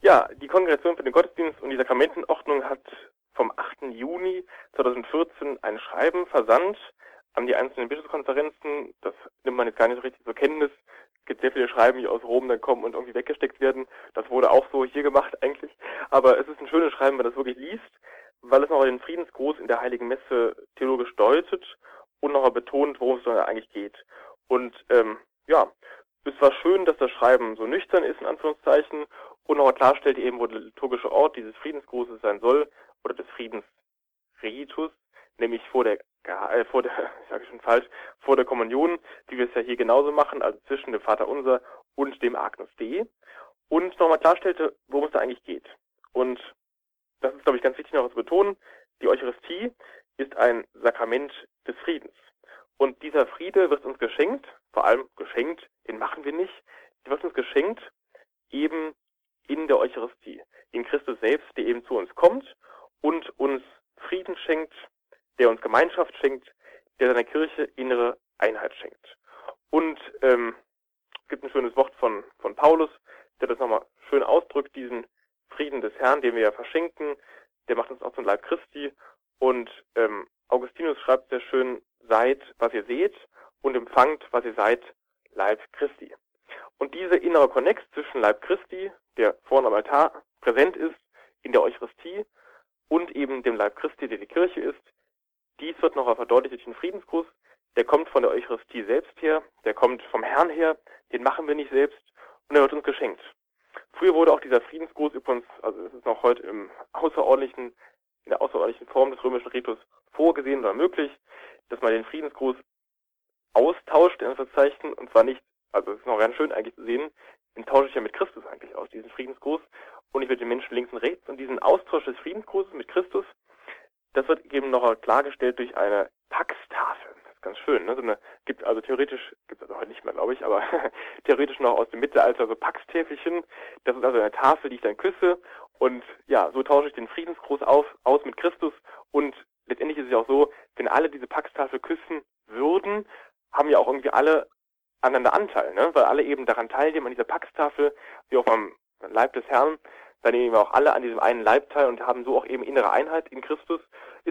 Ja, die Kongregation für den Gottesdienst und die Sakramentenordnung hat vom 8. Juni 2014 ein Schreiben versandt an die einzelnen Bischofskonferenzen. Das nimmt man jetzt gar nicht so richtig zur Kenntnis gibt sehr viele Schreiben, die aus Rom dann kommen und irgendwie weggesteckt werden. Das wurde auch so hier gemacht eigentlich. Aber es ist ein schönes Schreiben, wenn man das wirklich liest, weil es noch den Friedensgruß in der Heiligen Messe theologisch deutet und noch betont, worum es da eigentlich geht. Und ähm, ja, es war schön, dass das Schreiben so nüchtern ist, in Anführungszeichen, und noch klarstellt eben, wo der liturgische Ort dieses Friedensgrußes sein soll, oder des Friedensritus, nämlich vor der äh, vor der, ich sage schon falsch, vor der Kommunion, wie wir es ja hier genauso machen, also zwischen dem Vater Unser und dem Agnus Dei. Und nochmal klarstellte, worum es da eigentlich geht. Und das ist, glaube ich, ganz wichtig noch zu betonen, die Eucharistie ist ein Sakrament des Friedens. Und dieser Friede wird uns geschenkt, vor allem geschenkt, den machen wir nicht, der wird uns geschenkt eben in der Eucharistie, in Christus selbst, der eben zu uns kommt und uns Frieden schenkt, der uns Gemeinschaft schenkt, der seiner Kirche innere Einheit schenkt. Und ähm, es gibt ein schönes Wort von, von Paulus, der das nochmal schön ausdrückt, diesen Frieden des Herrn, den wir ja verschenken, der macht uns auch zum Leib Christi. Und ähm, Augustinus schreibt sehr schön, seid, was ihr seht und empfangt, was ihr seid, Leib Christi. Und diese innere Konnex zwischen Leib Christi, der vorne am Altar präsent ist, in der Eucharistie, und eben dem Leib Christi, der die Kirche ist, wird noch verdeutlicht durch den Friedensgruß. Der kommt von der Eucharistie selbst her, der kommt vom Herrn her, den machen wir nicht selbst und er wird uns geschenkt. Früher wurde auch dieser Friedensgruß übrigens, also es ist noch heute im außerordentlichen, in der außerordentlichen Form des römischen Ritus vorgesehen oder möglich, dass man den Friedensgruß austauscht, in Verzeichen, und zwar nicht, also es ist noch ganz schön eigentlich zu sehen, den tausche ich ja mit Christus eigentlich aus, diesen Friedensgruß, und ich mit den Menschen links und rechts, und diesen Austausch des Friedensgrußes mit Christus, das wird eben noch klargestellt durch eine Paxtafel. Das ist ganz schön. Ne? So eine, gibt also theoretisch, gibt es also heute nicht mehr, glaube ich, aber theoretisch noch aus dem Mittelalter so Paxtäfelchen. Das ist also eine Tafel, die ich dann küsse. Und ja, so tausche ich den Friedensgruß auf, aus mit Christus. Und letztendlich ist es ja auch so, wenn alle diese Paxtafel küssen würden, haben ja auch irgendwie alle aneinander Anteil, ne? weil alle eben daran teilnehmen, an dieser Paxtafel, wie auch am Leib des Herrn da nehmen wir auch alle an diesem einen Leib teil und haben so auch eben innere Einheit in Christus.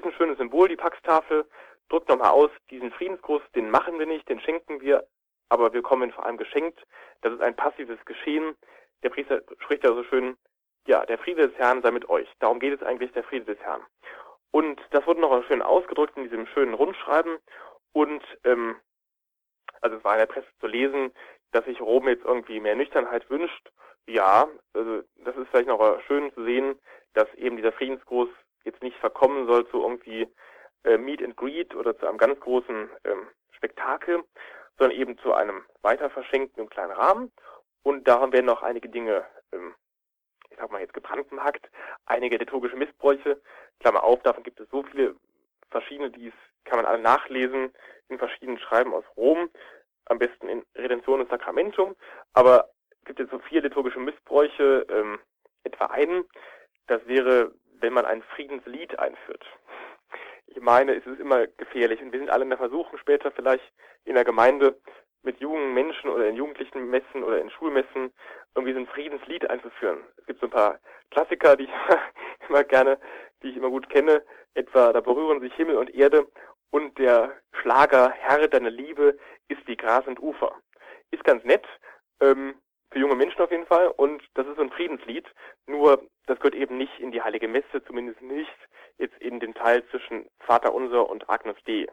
Ist ein schönes Symbol, die Paxtafel. Drückt nochmal aus, diesen Friedensgruß, den machen wir nicht, den schenken wir, aber wir kommen vor allem geschenkt. Das ist ein passives Geschehen. Der Priester spricht ja so schön, ja, der Friede des Herrn sei mit euch. Darum geht es eigentlich, der Friede des Herrn. Und das wurde noch schön ausgedrückt in diesem schönen Rundschreiben. Und ähm, also es war in der Presse zu lesen, dass sich Rom jetzt irgendwie mehr Nüchternheit wünscht. Ja, also das ist vielleicht noch schön zu sehen, dass eben dieser Friedensgruß jetzt nicht verkommen soll zu irgendwie äh, Meet and Greet oder zu einem ganz großen ähm, Spektakel, sondern eben zu einem weiter verschenkten kleinen Rahmen. Und daran werden noch einige Dinge, ähm, ich sag mal jetzt gebrandmarkt, einige liturgische Missbräuche. Klammer auf, davon gibt es so viele verschiedene, die kann man alle nachlesen in verschiedenen Schreiben aus Rom, am besten in Redention und Sacramentum. Aber es gibt jetzt so vier liturgische Missbräuche, ähm, etwa einen, das wäre, wenn man ein Friedenslied einführt. Ich meine, es ist immer gefährlich und wir sind alle in der Versuchung später vielleicht in der Gemeinde mit jungen Menschen oder in jugendlichen Messen oder in Schulmessen irgendwie so ein Friedenslied einzuführen. Es gibt so ein paar Klassiker, die ich immer gerne, die ich immer gut kenne, etwa da berühren sich Himmel und Erde und der Schlager Herr, deine Liebe ist wie Gras und Ufer. Ist ganz nett, ähm, für junge Menschen auf jeden Fall und das ist so ein Friedenslied, nur das gehört eben nicht in die Heilige Messe, zumindest nicht jetzt in den Teil zwischen Vater Unser und Agnus Dei.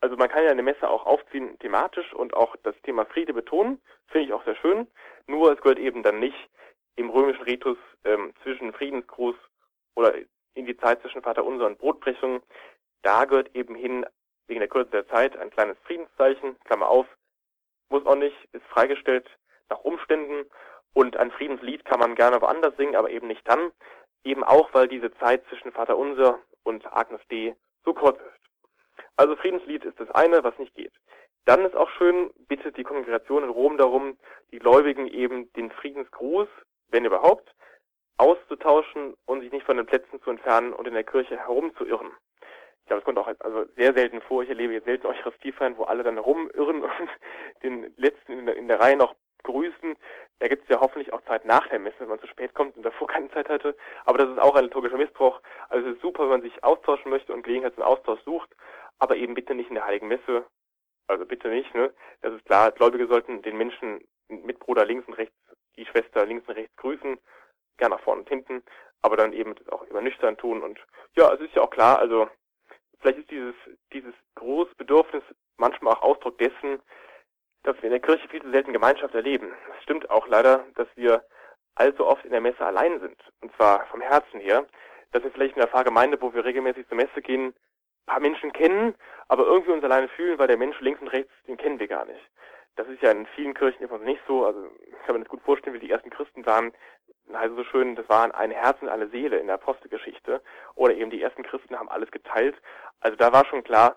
Also man kann ja eine Messe auch aufziehen thematisch und auch das Thema Friede betonen, finde ich auch sehr schön. Nur es gehört eben dann nicht im römischen Ritus ähm, zwischen Friedensgruß oder in die Zeit zwischen Vater Unser und Brotbrechung. Da gehört eben hin, wegen der Kürze der Zeit, ein kleines Friedenszeichen, Klammer auf, muss auch nicht, ist freigestellt nach Umständen und ein Friedenslied kann man gerne woanders singen, aber eben nicht dann, eben auch, weil diese Zeit zwischen Vater Unser und Agnus Dei so kurz ist. Also Friedenslied ist das eine, was nicht geht. Dann ist auch schön, bittet die Kongregation in Rom darum, die Gläubigen eben den Friedensgruß, wenn überhaupt, auszutauschen und sich nicht von den Plätzen zu entfernen und in der Kirche herumzuirren. Ich glaube, es kommt auch also sehr selten vor. Ich erlebe jetzt selten Eucharistiefeiern, wo alle dann rumirren und den letzten in der, in der Reihe noch grüßen. Da gibt es ja hoffentlich auch Zeit nach der Messe, wenn man zu spät kommt und davor keine Zeit hatte. Aber das ist auch ein liturgischer Missbrauch. Also es ist super, wenn man sich austauschen möchte und Gelegenheit zum Austausch sucht aber eben bitte nicht in der Heiligen Messe. Also bitte nicht, ne? Das ist klar, Gläubige sollten den Menschen mit Bruder links und rechts, die Schwester links und rechts grüßen, gerne nach vorne und hinten, aber dann eben auch über nüchtern tun und ja, es ist ja auch klar, also vielleicht ist dieses, dieses große Bedürfnis manchmal auch Ausdruck dessen, dass wir in der Kirche viel zu selten Gemeinschaft erleben. Es stimmt auch leider, dass wir allzu oft in der Messe allein sind. Und zwar vom Herzen her. Dass wir vielleicht in der Pfarrgemeinde, wo wir regelmäßig zur Messe gehen, paar Menschen kennen, aber irgendwie uns alleine fühlen, weil der Mensch links und rechts, den kennen wir gar nicht. Das ist ja in vielen Kirchen immer nicht so. Also ich kann mir das gut vorstellen, wie die ersten Christen waren. Also so schön, das waren ein Herz und eine Seele in der Apostelgeschichte. Oder eben die ersten Christen haben alles geteilt. Also da war schon klar,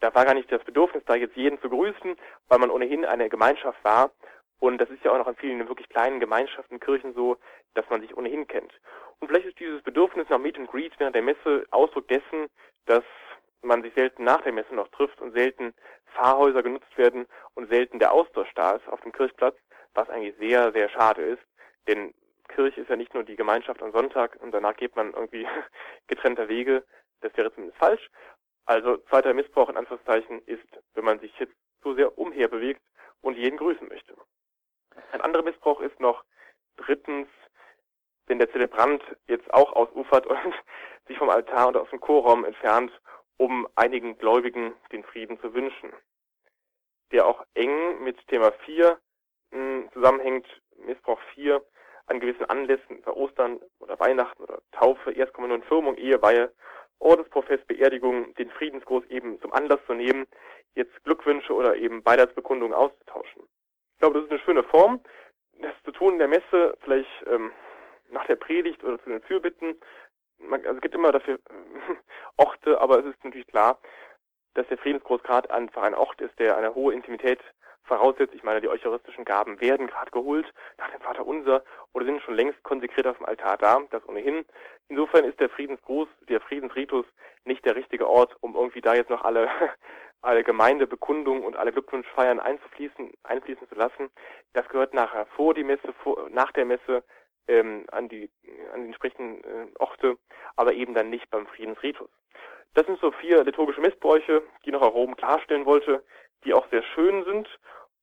da war gar nicht das Bedürfnis, da jetzt jeden zu grüßen, weil man ohnehin eine Gemeinschaft war. Und das ist ja auch noch in vielen wirklich kleinen Gemeinschaften, Kirchen so, dass man sich ohnehin kennt. Und vielleicht ist dieses Bedürfnis nach Meet and Greet während der Messe Ausdruck dessen, dass man sich selten nach der Messe noch trifft und selten Pfarrhäuser genutzt werden und selten der Austausch da ist auf dem Kirchplatz, was eigentlich sehr, sehr schade ist. Denn Kirche ist ja nicht nur die Gemeinschaft am Sonntag und danach geht man irgendwie getrennter Wege. Das wäre zumindest falsch. Also zweiter Missbrauch in Anführungszeichen ist, wenn man sich jetzt so sehr umherbewegt und jeden grüßen möchte. Ein anderer Missbrauch ist noch drittens, wenn der Zelebrant jetzt auch ausufert und sich vom Altar und aus dem Chorraum entfernt um einigen Gläubigen den Frieden zu wünschen, der auch eng mit Thema 4 hm, zusammenhängt, Missbrauch 4, an gewissen Anlässen, bei Ostern oder Weihnachten oder Taufe, Erstkommunion, Firmung, Eheweihe, Ordensprofess, Beerdigung, den Friedensgruß eben zum Anlass zu nehmen, jetzt Glückwünsche oder eben Beileidsbekundungen auszutauschen. Ich glaube, das ist eine schöne Form, das zu tun in der Messe, vielleicht ähm, nach der Predigt oder zu den Fürbitten, man, also es gibt immer dafür Orte, aber es ist natürlich klar, dass der Friedensgruß gerade einfach ein Ort ist, der eine hohe Intimität voraussetzt. Ich meine, die eucharistischen Gaben werden gerade geholt nach dem Vater Unser oder sind schon längst konsekriert auf dem Altar da, das ohnehin. Insofern ist der Friedensgruß, der Friedensritus nicht der richtige Ort, um irgendwie da jetzt noch alle, alle Gemeindebekundungen und alle Glückwunschfeiern einzufließen, einfließen zu lassen. Das gehört nachher vor die Messe, vor, nach der Messe ähm, an die an die entsprechenden äh, Orte, aber eben dann nicht beim Friedensritus. Das sind so vier liturgische Missbräuche, die noch Rom klarstellen wollte, die auch sehr schön sind.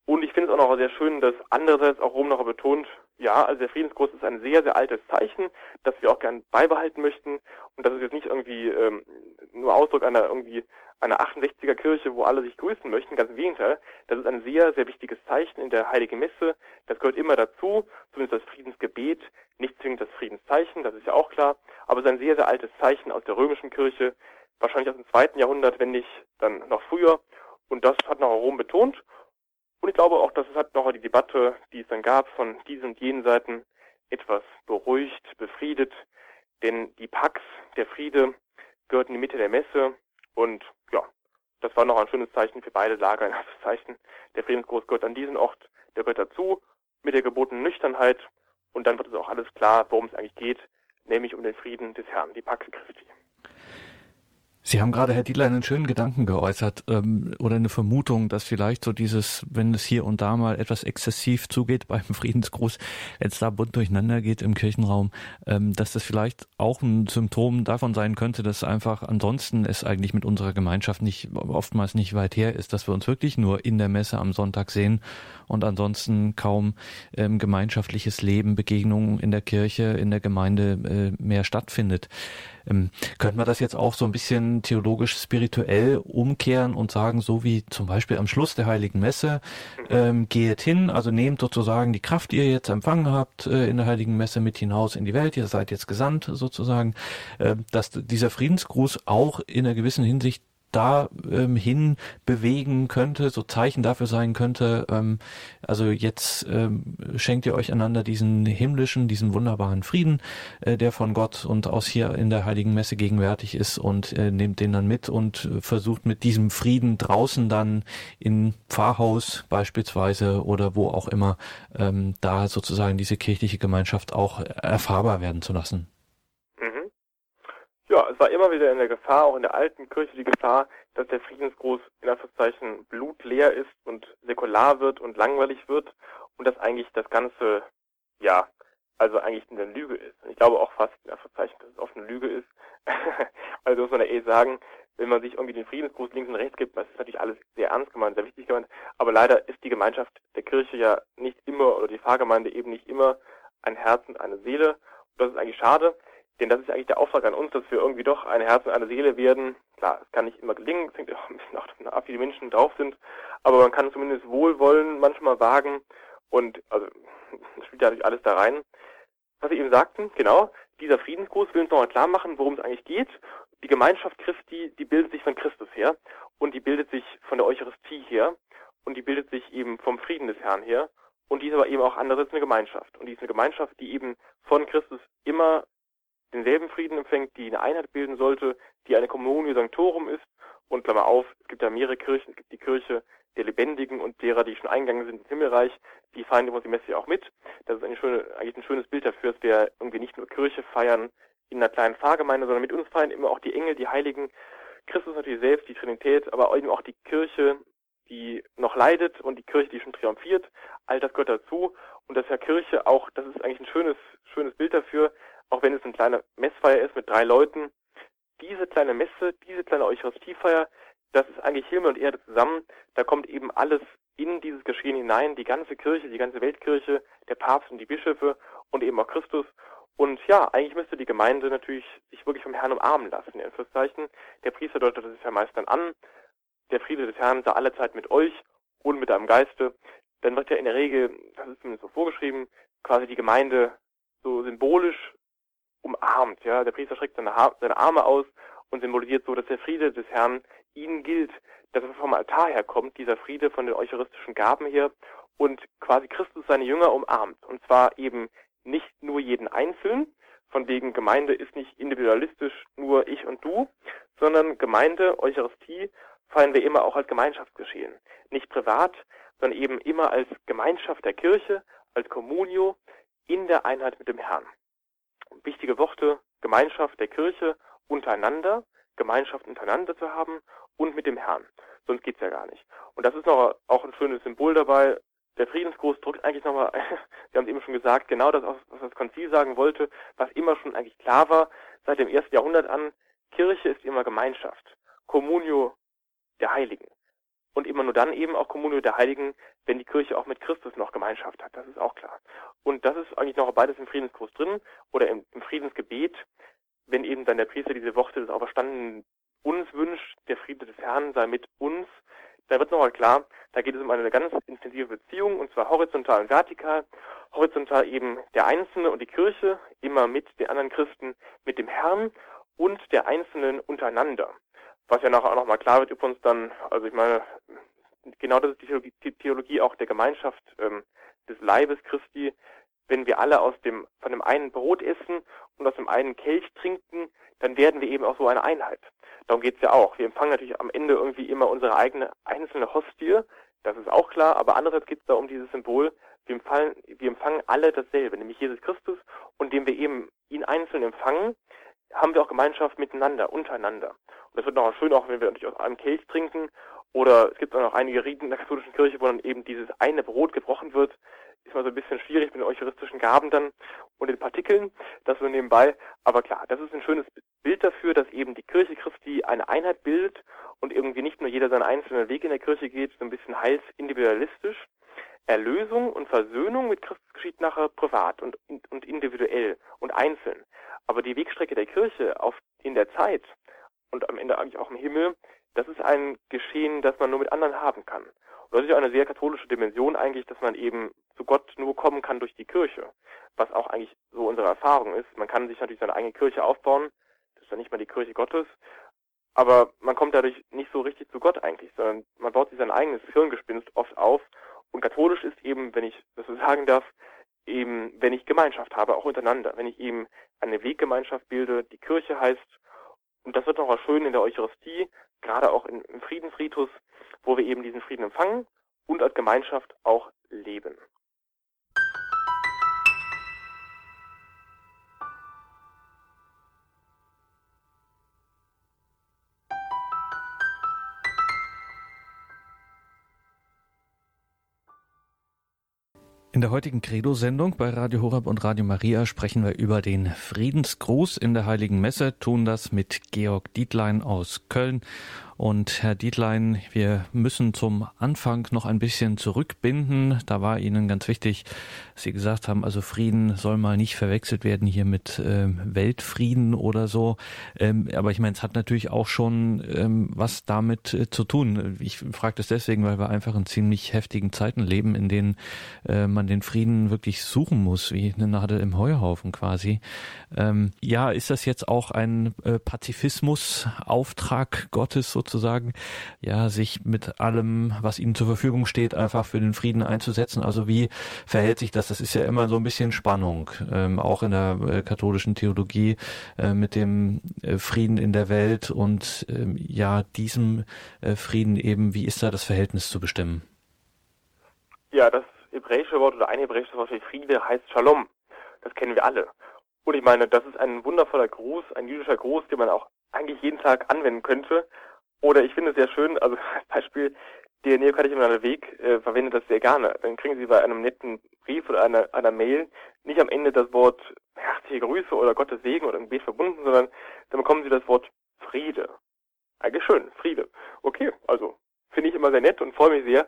Und ich finde es auch noch sehr schön, dass andererseits auch Rom noch betont, Ja, also der Friedensgruß ist ein sehr, sehr altes Zeichen, das wir auch gern beibehalten möchten. Und das ist jetzt nicht irgendwie ähm, nur Ausdruck einer irgendwie einer 68er Kirche, wo alle sich grüßen möchten. Ganz im Gegenteil. Das ist ein sehr, sehr wichtiges Zeichen in der Heiligen Messe. Das gehört immer dazu, zumindest das Friedensgebet, nicht zwingend das Friedenszeichen, das ist ja auch klar. Aber es ist ein sehr, sehr altes Zeichen aus der römischen Kirche, wahrscheinlich aus dem zweiten Jahrhundert, wenn nicht dann noch früher. Und das hat noch Rom betont. Und ich glaube auch, dass es hat noch die Debatte, die es dann gab, von diesen und jenen Seiten etwas beruhigt, befriedet. Denn die Pax, der Friede, gehört in die Mitte der Messe. Und ja, das war noch ein schönes Zeichen für beide Lager, ein Zeichen. Der Friedensgruß gehört an diesen Ort, der gehört dazu, mit der gebotenen Nüchternheit. Und dann wird es auch alles klar, worum es eigentlich geht, nämlich um den Frieden des Herrn, die Pax Christi. Sie haben gerade, Herr Dietler, einen schönen Gedanken geäußert ähm, oder eine Vermutung, dass vielleicht so dieses, wenn es hier und da mal etwas exzessiv zugeht beim Friedensgruß, jetzt da bunt durcheinander geht im Kirchenraum, ähm, dass das vielleicht auch ein Symptom davon sein könnte, dass einfach ansonsten es eigentlich mit unserer Gemeinschaft nicht oftmals nicht weit her ist, dass wir uns wirklich nur in der Messe am Sonntag sehen und ansonsten kaum ähm, gemeinschaftliches Leben, Begegnungen in der Kirche, in der Gemeinde äh, mehr stattfindet. Ähm, könnte man das jetzt auch so ein bisschen theologisch spirituell umkehren und sagen, so wie zum Beispiel am Schluss der Heiligen Messe, ähm, geht hin, also nehmt sozusagen die Kraft, die ihr jetzt empfangen habt äh, in der Heiligen Messe mit hinaus in die Welt, ihr seid jetzt gesandt sozusagen, äh, dass dieser Friedensgruß auch in einer gewissen Hinsicht da ähm, hin bewegen könnte, so Zeichen dafür sein könnte, ähm, also jetzt ähm, schenkt ihr euch einander diesen himmlischen, diesen wunderbaren Frieden, äh, der von Gott und aus hier in der Heiligen Messe gegenwärtig ist und äh, nehmt den dann mit und versucht mit diesem Frieden draußen dann in Pfarrhaus beispielsweise oder wo auch immer ähm, da sozusagen diese kirchliche Gemeinschaft auch erfahrbar werden zu lassen. Ja, es war immer wieder in der Gefahr, auch in der alten Kirche die Gefahr, dass der Friedensgruß in Anführungszeichen blutleer ist und säkular wird und langweilig wird und dass eigentlich das Ganze, ja, also eigentlich eine Lüge ist. Und ich glaube auch fast in Anführungszeichen, dass es oft eine Lüge ist. also muss man ja eh sagen, wenn man sich irgendwie den Friedensgruß links und rechts gibt, das ist natürlich alles sehr ernst gemeint, sehr wichtig gemeint, aber leider ist die Gemeinschaft der Kirche ja nicht immer, oder die Pfarrgemeinde eben nicht immer ein Herz und eine Seele. Und das ist eigentlich schade. Denn das ist eigentlich der Auftrag an uns, dass wir irgendwie doch ein Herz und eine Seele werden. Klar, es kann nicht immer gelingen, es hängt auch ein bisschen davon ab, wie die Menschen drauf sind, aber man kann zumindest Wohlwollen manchmal wagen und also spielt ja natürlich alles da rein. Was Sie eben sagten, genau, dieser Friedensgruß will uns nochmal klar machen, worum es eigentlich geht. Die Gemeinschaft Christi, die bildet sich von Christus her und die bildet sich von der Eucharistie her und die bildet sich eben vom Frieden des Herrn her und die ist aber eben auch andererseits eine Gemeinschaft. Und die ist eine Gemeinschaft, die eben von Christus immer denselben Frieden empfängt, die eine Einheit bilden sollte, die eine Communio Sanctorum ist. Und Klammer auf, es gibt ja mehrere Kirchen. Es gibt die Kirche der Lebendigen und derer, die schon eingegangen sind ins Himmelreich. Die feiern übrigens die Messe auch mit. Das ist eine schöne, eigentlich ein schönes Bild dafür, dass wir irgendwie nicht nur Kirche feiern in einer kleinen Pfarrgemeinde, sondern mit uns feiern immer auch die Engel, die Heiligen, Christus natürlich selbst, die Trinität, aber eben auch die Kirche, die noch leidet und die Kirche, die schon triumphiert. All das gehört dazu. Und dass ja Kirche auch, das ist eigentlich ein schönes, schönes Bild dafür, auch wenn es eine kleine Messfeier ist mit drei Leuten, diese kleine Messe, diese kleine Eucharistiefeier, das ist eigentlich Himmel und Erde zusammen. Da kommt eben alles in dieses Geschehen hinein, die ganze Kirche, die ganze Weltkirche, der Papst und die Bischöfe und eben auch Christus. Und ja, eigentlich müsste die Gemeinde natürlich sich wirklich vom Herrn umarmen lassen, in Anführungszeichen. Der Priester deutet das ja meist dann an. Der Friede des Herrn sei alle Zeit mit euch und mit deinem Geiste. Dann wird ja in der Regel, das ist zumindest so vorgeschrieben, quasi die Gemeinde so symbolisch umarmt. Ja, der Priester streckt seine, seine Arme aus und symbolisiert so, dass der Friede des Herrn ihnen gilt, dass er vom Altar herkommt, dieser Friede von den eucharistischen Gaben her und quasi Christus seine Jünger umarmt. Und zwar eben nicht nur jeden Einzelnen, von wegen Gemeinde ist nicht individualistisch nur ich und du, sondern Gemeinde, Eucharistie feiern wir immer auch als Gemeinschaftsgeschehen. Nicht privat, sondern eben immer als Gemeinschaft der Kirche, als Communio in der Einheit mit dem Herrn wichtige Worte Gemeinschaft der Kirche untereinander, Gemeinschaft untereinander zu haben und mit dem Herrn. Sonst geht's ja gar nicht. Und das ist noch auch ein schönes Symbol dabei. Der Friedensgruß drückt eigentlich nochmal, wir haben es eben schon gesagt, genau das, was das Konzil sagen wollte, was immer schon eigentlich klar war, seit dem ersten Jahrhundert an, Kirche ist immer Gemeinschaft. Communio der Heiligen. Und immer nur dann eben auch Kommune der Heiligen, wenn die Kirche auch mit Christus noch Gemeinschaft hat. Das ist auch klar. Und das ist eigentlich noch beides im Friedensgruß drin oder im, im Friedensgebet, wenn eben dann der Priester diese Worte des Auferstandenen uns wünscht, der Friede des Herrn sei mit uns, da wird nochmal klar, da geht es um eine ganz intensive Beziehung, und zwar horizontal und vertikal. Horizontal eben der Einzelne und die Kirche, immer mit den anderen Christen, mit dem Herrn und der Einzelnen untereinander. Was ja nachher auch nochmal klar wird übrigens dann, also ich meine, genau das ist die Theologie, die Theologie auch der Gemeinschaft ähm, des Leibes Christi. Wenn wir alle aus dem, von dem einen Brot essen und aus dem einen Kelch trinken, dann werden wir eben auch so eine Einheit. Darum geht's ja auch. Wir empfangen natürlich am Ende irgendwie immer unsere eigene einzelne Hostie, das ist auch klar, aber andererseits geht es da um dieses Symbol, wir empfangen, wir empfangen alle dasselbe, nämlich Jesus Christus, und indem wir eben ihn einzeln empfangen, haben wir auch Gemeinschaft miteinander, untereinander. Und das wird noch schön, auch wenn wir natürlich aus einem Kelch trinken. Oder es gibt auch noch einige Riten in der katholischen Kirche, wo dann eben dieses eine Brot gebrochen wird. Ist mal so ein bisschen schwierig mit den eucharistischen Gaben dann und den Partikeln, das so nebenbei. Aber klar, das ist ein schönes Bild dafür, dass eben die Kirche Christi eine Einheit bildet und irgendwie nicht nur jeder seinen einzelnen Weg in der Kirche geht, so ein bisschen heilsindividualistisch. Erlösung und Versöhnung mit Christus geschieht nachher privat und, und individuell und einzeln. Aber die Wegstrecke der Kirche auf, in der Zeit und am Ende eigentlich auch im Himmel, das ist ein Geschehen, das man nur mit anderen haben kann. Und das ist ja eine sehr katholische Dimension eigentlich, dass man eben zu Gott nur kommen kann durch die Kirche. Was auch eigentlich so unsere Erfahrung ist. Man kann sich natürlich seine eigene Kirche aufbauen. Das ist dann nicht mal die Kirche Gottes. Aber man kommt dadurch nicht so richtig zu Gott eigentlich, sondern man baut sich sein eigenes Hirngespinst oft auf. Und katholisch ist eben, wenn ich das so sagen darf, eben, wenn ich Gemeinschaft habe, auch untereinander, wenn ich eben eine Weggemeinschaft bilde, die Kirche heißt, und das wird noch schön in der Eucharistie, gerade auch im Friedensritus, wo wir eben diesen Frieden empfangen und als Gemeinschaft auch leben. In der heutigen Credo-Sendung bei Radio Horab und Radio Maria sprechen wir über den Friedensgruß in der Heiligen Messe, tun das mit Georg Dietlein aus Köln und Herr Dietlein, wir müssen zum Anfang noch ein bisschen zurückbinden. Da war Ihnen ganz wichtig, dass Sie gesagt haben, also Frieden soll mal nicht verwechselt werden hier mit ähm, Weltfrieden oder so. Ähm, aber ich meine, es hat natürlich auch schon ähm, was damit äh, zu tun. Ich frage das deswegen, weil wir einfach in ziemlich heftigen Zeiten leben, in denen äh, man den Frieden wirklich suchen muss, wie eine Nadel im Heuhaufen quasi. Ähm, ja, ist das jetzt auch ein äh, Pazifismus-Auftrag Gottes sozusagen? Sozusagen, ja, sich mit allem, was ihnen zur Verfügung steht, einfach für den Frieden einzusetzen. Also wie verhält sich das? Das ist ja immer so ein bisschen Spannung, ähm, auch in der äh, katholischen Theologie äh, mit dem äh, Frieden in der Welt und ähm, ja, diesem äh, Frieden eben, wie ist da das Verhältnis zu bestimmen? Ja, das hebräische Wort oder ein hebräisches Wort für Friede heißt Shalom. Das kennen wir alle. Und ich meine, das ist ein wundervoller Gruß, ein jüdischer Gruß, den man auch eigentlich jeden Tag anwenden könnte. Oder ich finde es sehr schön, also als Beispiel, der Neokatechumenaler Weg äh, verwendet das sehr gerne. Dann kriegen Sie bei einem netten Brief oder einer, einer Mail nicht am Ende das Wort herzliche Grüße oder Gottes Segen oder ein Gebet verbunden, sondern dann bekommen Sie das Wort Friede. Eigentlich schön, Friede. Okay, also finde ich immer sehr nett und freue mich sehr.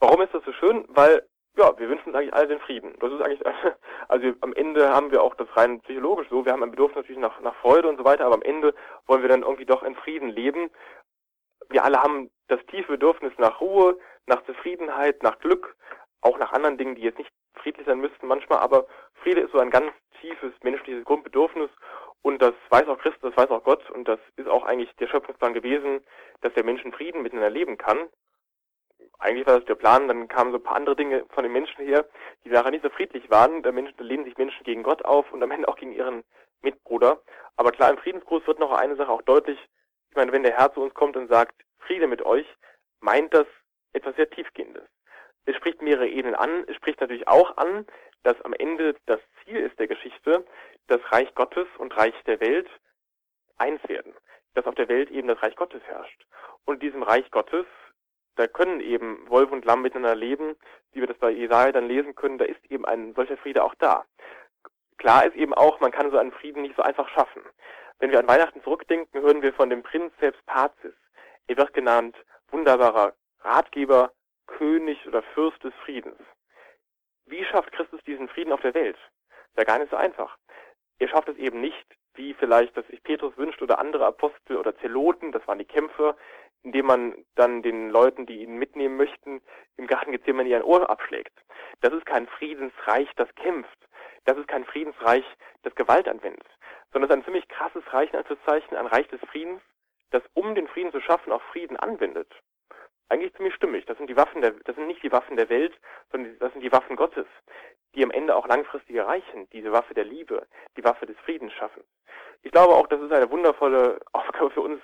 Warum ist das so schön? Weil, ja, wir wünschen uns eigentlich alle den Frieden. Das ist eigentlich, also am Ende haben wir auch das rein psychologisch so, wir haben ein Bedürfnis natürlich nach, nach Freude und so weiter, aber am Ende wollen wir dann irgendwie doch in Frieden leben wir alle haben das tiefe Bedürfnis nach Ruhe, nach Zufriedenheit, nach Glück, auch nach anderen Dingen, die jetzt nicht friedlich sein müssten manchmal, aber Friede ist so ein ganz tiefes menschliches Grundbedürfnis und das weiß auch Christus, das weiß auch Gott und das ist auch eigentlich der Schöpfungsplan gewesen, dass der Mensch Frieden miteinander leben kann. Eigentlich war das der Plan, dann kamen so ein paar andere Dinge von den Menschen her, die nachher nicht so friedlich waren. Da lehnen sich Menschen gegen Gott auf und am Ende auch gegen ihren Mitbruder. Aber klar, im Friedensgruß wird noch eine Sache auch deutlich, ich meine, wenn der Herr zu uns kommt und sagt, Friede mit euch, meint das etwas sehr Tiefgehendes. Es spricht mehrere Ebenen an. Es spricht natürlich auch an, dass am Ende das Ziel ist der Geschichte, dass Reich Gottes und Reich der Welt eins werden. Dass auf der Welt eben das Reich Gottes herrscht. Und diesem Reich Gottes, da können eben Wolf und Lamm miteinander leben, wie wir das bei Jesaja dann lesen können, da ist eben ein solcher Friede auch da. Klar ist eben auch, man kann so einen Frieden nicht so einfach schaffen. Wenn wir an Weihnachten zurückdenken, hören wir von dem Prinz selbst Pazis. Er wird genannt wunderbarer Ratgeber, König oder Fürst des Friedens. Wie schafft Christus diesen Frieden auf der Welt? Ist ja gar nicht so einfach. Er schafft es eben nicht, wie vielleicht das sich Petrus wünscht oder andere Apostel oder Zeloten, das waren die Kämpfer, indem man dann den Leuten, die ihn mitnehmen möchten, im Garten Gethsemane ein Ohr abschlägt. Das ist kein Friedensreich, das kämpft. Das ist kein Friedensreich, das Gewalt anwendet. Sondern es ist ein ziemlich krasses Reich, in Anführungszeichen, ein Reich des Friedens, das um den Frieden zu schaffen auch Frieden anwendet. Eigentlich ziemlich stimmig. Das sind die Waffen der, das sind nicht die Waffen der Welt, sondern das sind die Waffen Gottes, die am Ende auch langfristig erreichen. Diese Waffe der Liebe, die Waffe des Friedens schaffen. Ich glaube auch, das ist eine wundervolle Aufgabe für uns,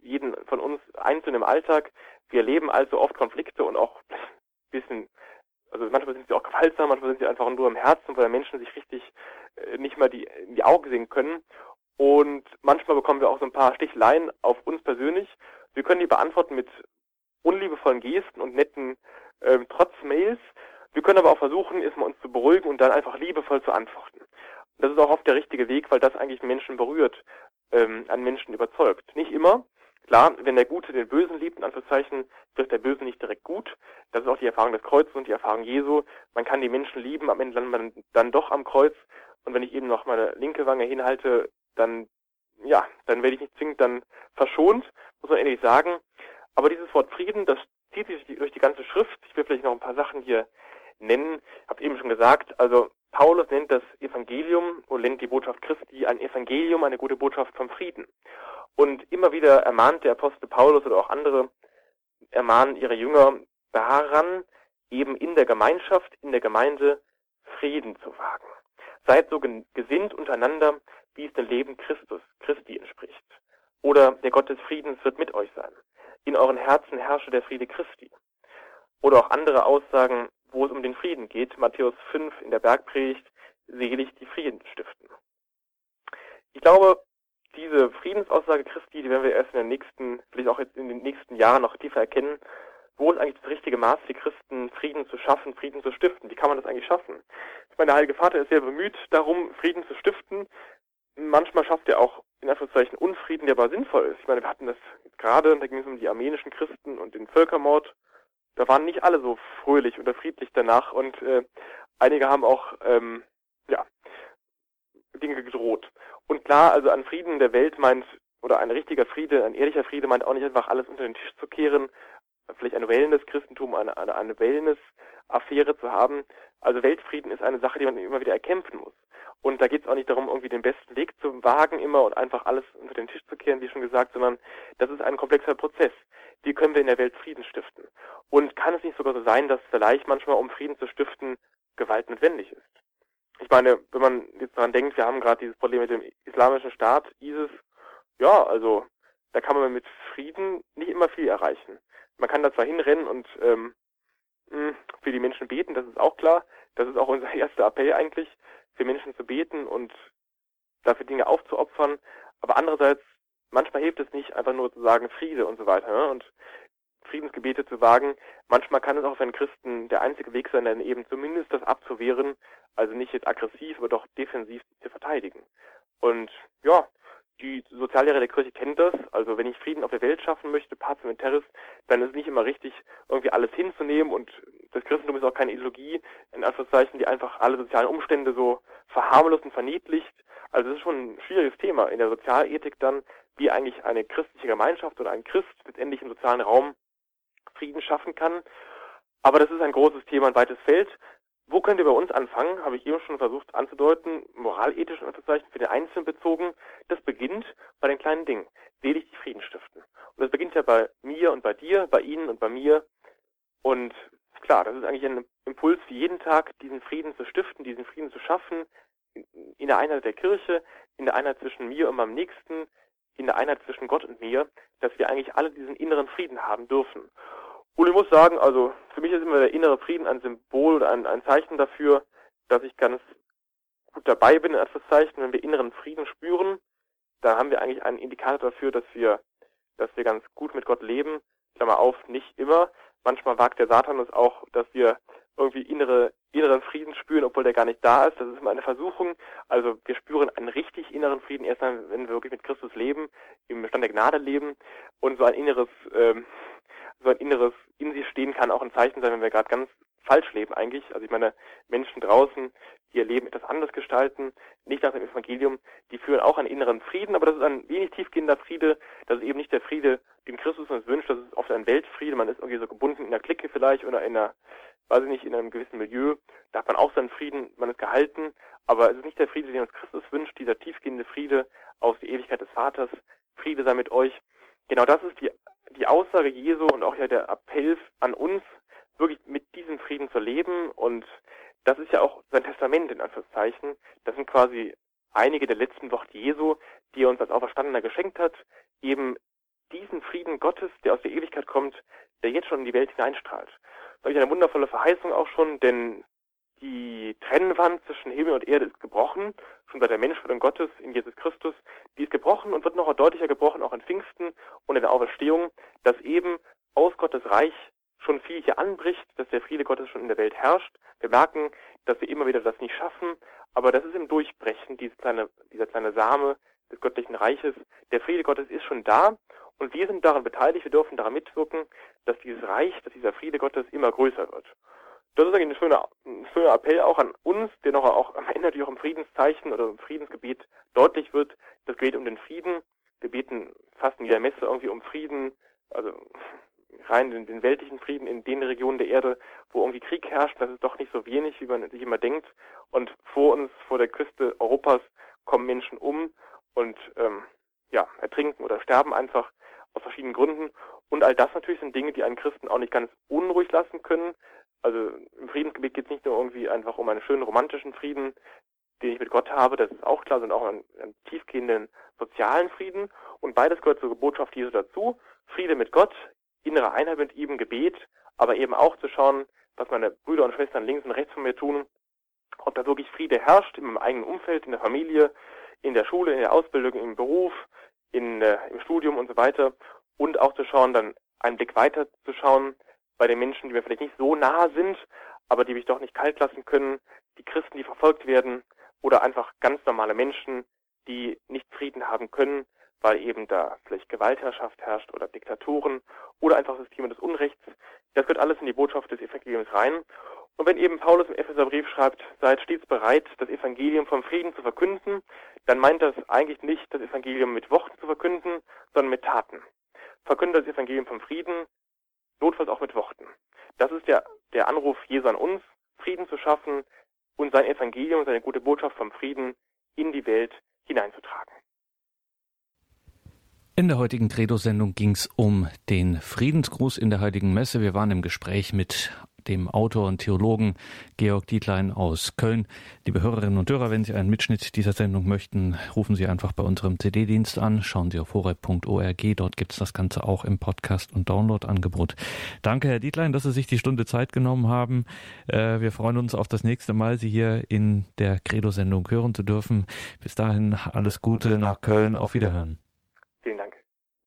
jeden von uns einzeln im Alltag. Wir erleben allzu oft Konflikte und auch ein bisschen, also manchmal sind sie auch gewaltsam, manchmal sind sie einfach nur im Herzen, weil Menschen sich richtig nicht mal die, die Augen sehen können. Und manchmal bekommen wir auch so ein paar Stichleien auf uns persönlich. Wir können die beantworten mit unliebevollen Gesten und netten ähm, trotz Mails. Wir können aber auch versuchen, erstmal uns zu beruhigen und dann einfach liebevoll zu antworten. Das ist auch oft der richtige Weg, weil das eigentlich Menschen berührt, ähm, an Menschen überzeugt. Nicht immer. Klar, wenn der Gute den Bösen liebt, in Anführungszeichen, wird der Böse nicht direkt gut. Das ist auch die Erfahrung des Kreuzes und die Erfahrung Jesu. Man kann die Menschen lieben, am Ende landet man dann doch am Kreuz. Und wenn ich eben noch meine linke Wange hinhalte, dann, ja, dann werde ich nicht zwingend dann verschont, muss man ehrlich sagen. Aber dieses Wort Frieden, das zieht sich durch die ganze Schrift. Ich will vielleicht noch ein paar Sachen hier nennen. Ich habe eben schon gesagt, also Paulus nennt das Evangelium und nennt die Botschaft Christi ein Evangelium, eine gute Botschaft vom Frieden. Und immer wieder ermahnt der Apostel Paulus oder auch andere ermahnen ihre Jünger daran, eben in der Gemeinschaft, in der Gemeinde Frieden zu wagen. Seid so gesinnt untereinander, wie es dem Leben Christus, Christi entspricht. Oder der Gott des Friedens wird mit euch sein. In euren Herzen herrsche der Friede Christi. Oder auch andere Aussagen, wo es um den Frieden geht. Matthäus 5 in der Bergpredigt, selig die Frieden stiften. Ich glaube, diese Friedensaussage Christi, die werden wir erst in den nächsten, vielleicht auch jetzt in den nächsten Jahren noch tiefer erkennen. Wo ist eigentlich das richtige Maß für Christen, Frieden zu schaffen, Frieden zu stiften? Wie kann man das eigentlich schaffen? Ich meine, der Heilige Vater ist sehr bemüht darum, Frieden zu stiften. Manchmal schafft er auch in Anführungszeichen Unfrieden, der aber sinnvoll ist. Ich meine, wir hatten das gerade, da ging es um die armenischen Christen und den Völkermord. Da waren nicht alle so fröhlich oder friedlich danach und äh, einige haben auch ähm, ja, Dinge gedroht. Und klar, also an Frieden der Welt meint, oder ein richtiger Friede, ein ehrlicher Friede meint auch nicht einfach alles unter den Tisch zu kehren, vielleicht ein Wellness-Christentum, eine, eine, eine Wellness-Affäre zu haben. Also Weltfrieden ist eine Sache, die man immer wieder erkämpfen muss. Und da geht es auch nicht darum, irgendwie den besten Weg zu wagen immer und einfach alles unter den Tisch zu kehren, wie schon gesagt, sondern das ist ein komplexer Prozess. Wie können wir in der Welt Frieden stiften? Und kann es nicht sogar so sein, dass vielleicht manchmal, um Frieden zu stiften, Gewalt notwendig ist? Ich meine, wenn man jetzt daran denkt, wir haben gerade dieses Problem mit dem islamischen Staat, ISIS, ja, also da kann man mit Frieden nicht immer viel erreichen. Man kann da zwar hinrennen und ähm, hm, für die Menschen beten, das ist auch klar. Das ist auch unser erster Appell eigentlich, für Menschen zu beten und dafür Dinge aufzuopfern. Aber andererseits, manchmal hilft es nicht, einfach nur zu sagen Friede und so weiter. Ne? Und Friedensgebete zu wagen. Manchmal kann es auch für einen Christen der einzige Weg sein, dann eben zumindest das abzuwehren, also nicht jetzt aggressiv, aber doch defensiv zu verteidigen. Und ja, die Soziallehre der Kirche kennt das. Also wenn ich Frieden auf der Welt schaffen möchte, Terris, dann ist es nicht immer richtig, irgendwie alles hinzunehmen und das Christentum ist auch keine Ideologie, in Anführungszeichen, die einfach alle sozialen Umstände so verharmlost und verniedlicht. Also das ist schon ein schwieriges Thema in der Sozialethik dann, wie eigentlich eine christliche Gemeinschaft oder ein Christ letztendlich im sozialen Raum Frieden schaffen kann. Aber das ist ein großes Thema, ein weites Feld. Wo könnt ihr bei uns anfangen? Habe ich eben schon versucht anzudeuten, moralethisch Unterzeichen für den Einzelnen bezogen. Das beginnt bei den kleinen Dingen. Selig die Frieden stiften. Und das beginnt ja bei mir und bei dir, bei Ihnen und bei mir. Und klar, das ist eigentlich ein Impuls für jeden Tag, diesen Frieden zu stiften, diesen Frieden zu schaffen, in der Einheit der Kirche, in der Einheit zwischen mir und meinem Nächsten, in der Einheit zwischen Gott und mir, dass wir eigentlich alle diesen inneren Frieden haben dürfen. Und ich muss sagen, also für mich ist immer der innere Frieden ein Symbol oder ein, ein Zeichen dafür, dass ich ganz gut dabei bin, in Anführungszeichen. Wenn wir inneren Frieden spüren, dann haben wir eigentlich einen Indikator dafür, dass wir, dass wir ganz gut mit Gott leben. Klammer auf, nicht immer. Manchmal wagt der Satan uns auch, dass wir irgendwie innere, inneren Frieden spüren, obwohl der gar nicht da ist. Das ist immer eine Versuchung. Also wir spüren einen richtig inneren Frieden erst dann, wenn wir wirklich mit Christus leben, im Stand der Gnade leben und so ein inneres, ähm, so ein inneres in sich stehen kann auch ein Zeichen sein, wenn wir gerade ganz falsch leben eigentlich. Also ich meine, Menschen draußen, die ihr Leben etwas anders gestalten, nicht nach dem Evangelium, die führen auch einen inneren Frieden, aber das ist ein wenig tiefgehender Friede. Das ist eben nicht der Friede, den Christus uns wünscht. Das ist oft ein Weltfriede. Man ist irgendwie so gebunden in einer Clique vielleicht oder in einer, weiß ich nicht, in einem gewissen Milieu. Da hat man auch seinen Frieden, man ist gehalten. Aber es ist nicht der Friede, den uns Christus wünscht, dieser tiefgehende Friede aus der Ewigkeit des Vaters. Friede sei mit euch. Genau das ist die, die Aussage Jesu und auch ja der Appell an uns, wirklich mit diesem Frieden zu leben. Und das ist ja auch sein Testament in Anführungszeichen. Das sind quasi einige der letzten Worte Jesu, die er uns als Auferstandener geschenkt hat. Eben diesen Frieden Gottes, der aus der Ewigkeit kommt, der jetzt schon in die Welt hineinstrahlt. Das ist eine wundervolle Verheißung auch schon, denn die Trennwand zwischen Himmel und Erde ist gebrochen, schon seit der Menschwerdung Gottes in Jesus Christus. Die ist gebrochen und wird noch deutlicher gebrochen, auch in Pfingsten und in der Auferstehung, dass eben aus Gottes Reich schon viel hier anbricht, dass der Friede Gottes schon in der Welt herrscht. Wir merken, dass wir immer wieder das nicht schaffen, aber das ist im Durchbrechen, diese kleine, dieser kleine Same des göttlichen Reiches. Der Friede Gottes ist schon da und wir sind daran beteiligt, wir dürfen daran mitwirken, dass dieses Reich, dass dieser Friede Gottes immer größer wird. Das ist eigentlich ein schöner, ein schöner Appell auch an uns, der noch auch am Ende natürlich auch im Friedenszeichen oder im Friedensgebet deutlich wird. Das geht um den Frieden. Wir beten fast in jeder Messe irgendwie um Frieden, also rein den, den weltlichen Frieden in den Regionen der Erde, wo irgendwie Krieg herrscht. Das ist doch nicht so wenig, wie man sich immer denkt. Und vor uns, vor der Küste Europas, kommen Menschen um und ähm, ja, ertrinken oder sterben einfach aus verschiedenen Gründen. Und all das natürlich sind Dinge, die einen Christen auch nicht ganz unruhig lassen können. Also im Friedensgebet geht es nicht nur irgendwie einfach um einen schönen romantischen Frieden, den ich mit Gott habe, das ist auch klar, sondern auch einen, einen tiefgehenden sozialen Frieden. Und beides gehört zur Botschaft Jesu dazu. Friede mit Gott, innere Einheit mit ihm, Gebet, aber eben auch zu schauen, was meine Brüder und Schwestern links und rechts von mir tun, ob da wirklich Friede herrscht in meinem eigenen Umfeld, in der Familie, in der Schule, in der Ausbildung, im Beruf, in, äh, im Studium und so weiter. Und auch zu schauen, dann einen Blick weiter zu schauen bei den Menschen, die mir vielleicht nicht so nahe sind, aber die mich doch nicht kalt lassen können, die Christen, die verfolgt werden, oder einfach ganz normale Menschen, die nicht Frieden haben können, weil eben da vielleicht Gewaltherrschaft herrscht oder Diktaturen oder einfach Systeme des Unrechts. Das gehört alles in die Botschaft des Evangeliums rein. Und wenn eben Paulus im Epheserbrief schreibt, seid stets bereit, das Evangelium vom Frieden zu verkünden, dann meint das eigentlich nicht, das Evangelium mit Worten zu verkünden, sondern mit Taten. Verkündet das Evangelium vom Frieden, notfalls auch mit Worten. Das ist der, der Anruf Jesu an uns, Frieden zu schaffen und sein Evangelium, seine gute Botschaft vom Frieden in die Welt hineinzutragen. In der heutigen Credo-Sendung ging es um den Friedensgruß in der Heiligen Messe. Wir waren im Gespräch mit dem Autor und Theologen Georg Dietlein aus Köln. Liebe Hörerinnen und Hörer, wenn Sie einen Mitschnitt dieser Sendung möchten, rufen Sie einfach bei unserem CD-Dienst an. Schauen Sie auf horeb.org. Dort gibt es das Ganze auch im Podcast- und Download-Angebot. Danke, Herr Dietlein, dass Sie sich die Stunde Zeit genommen haben. Äh, wir freuen uns auf das nächste Mal, Sie hier in der Credo-Sendung hören zu dürfen. Bis dahin alles Gute nach Köln. Auf Wiederhören.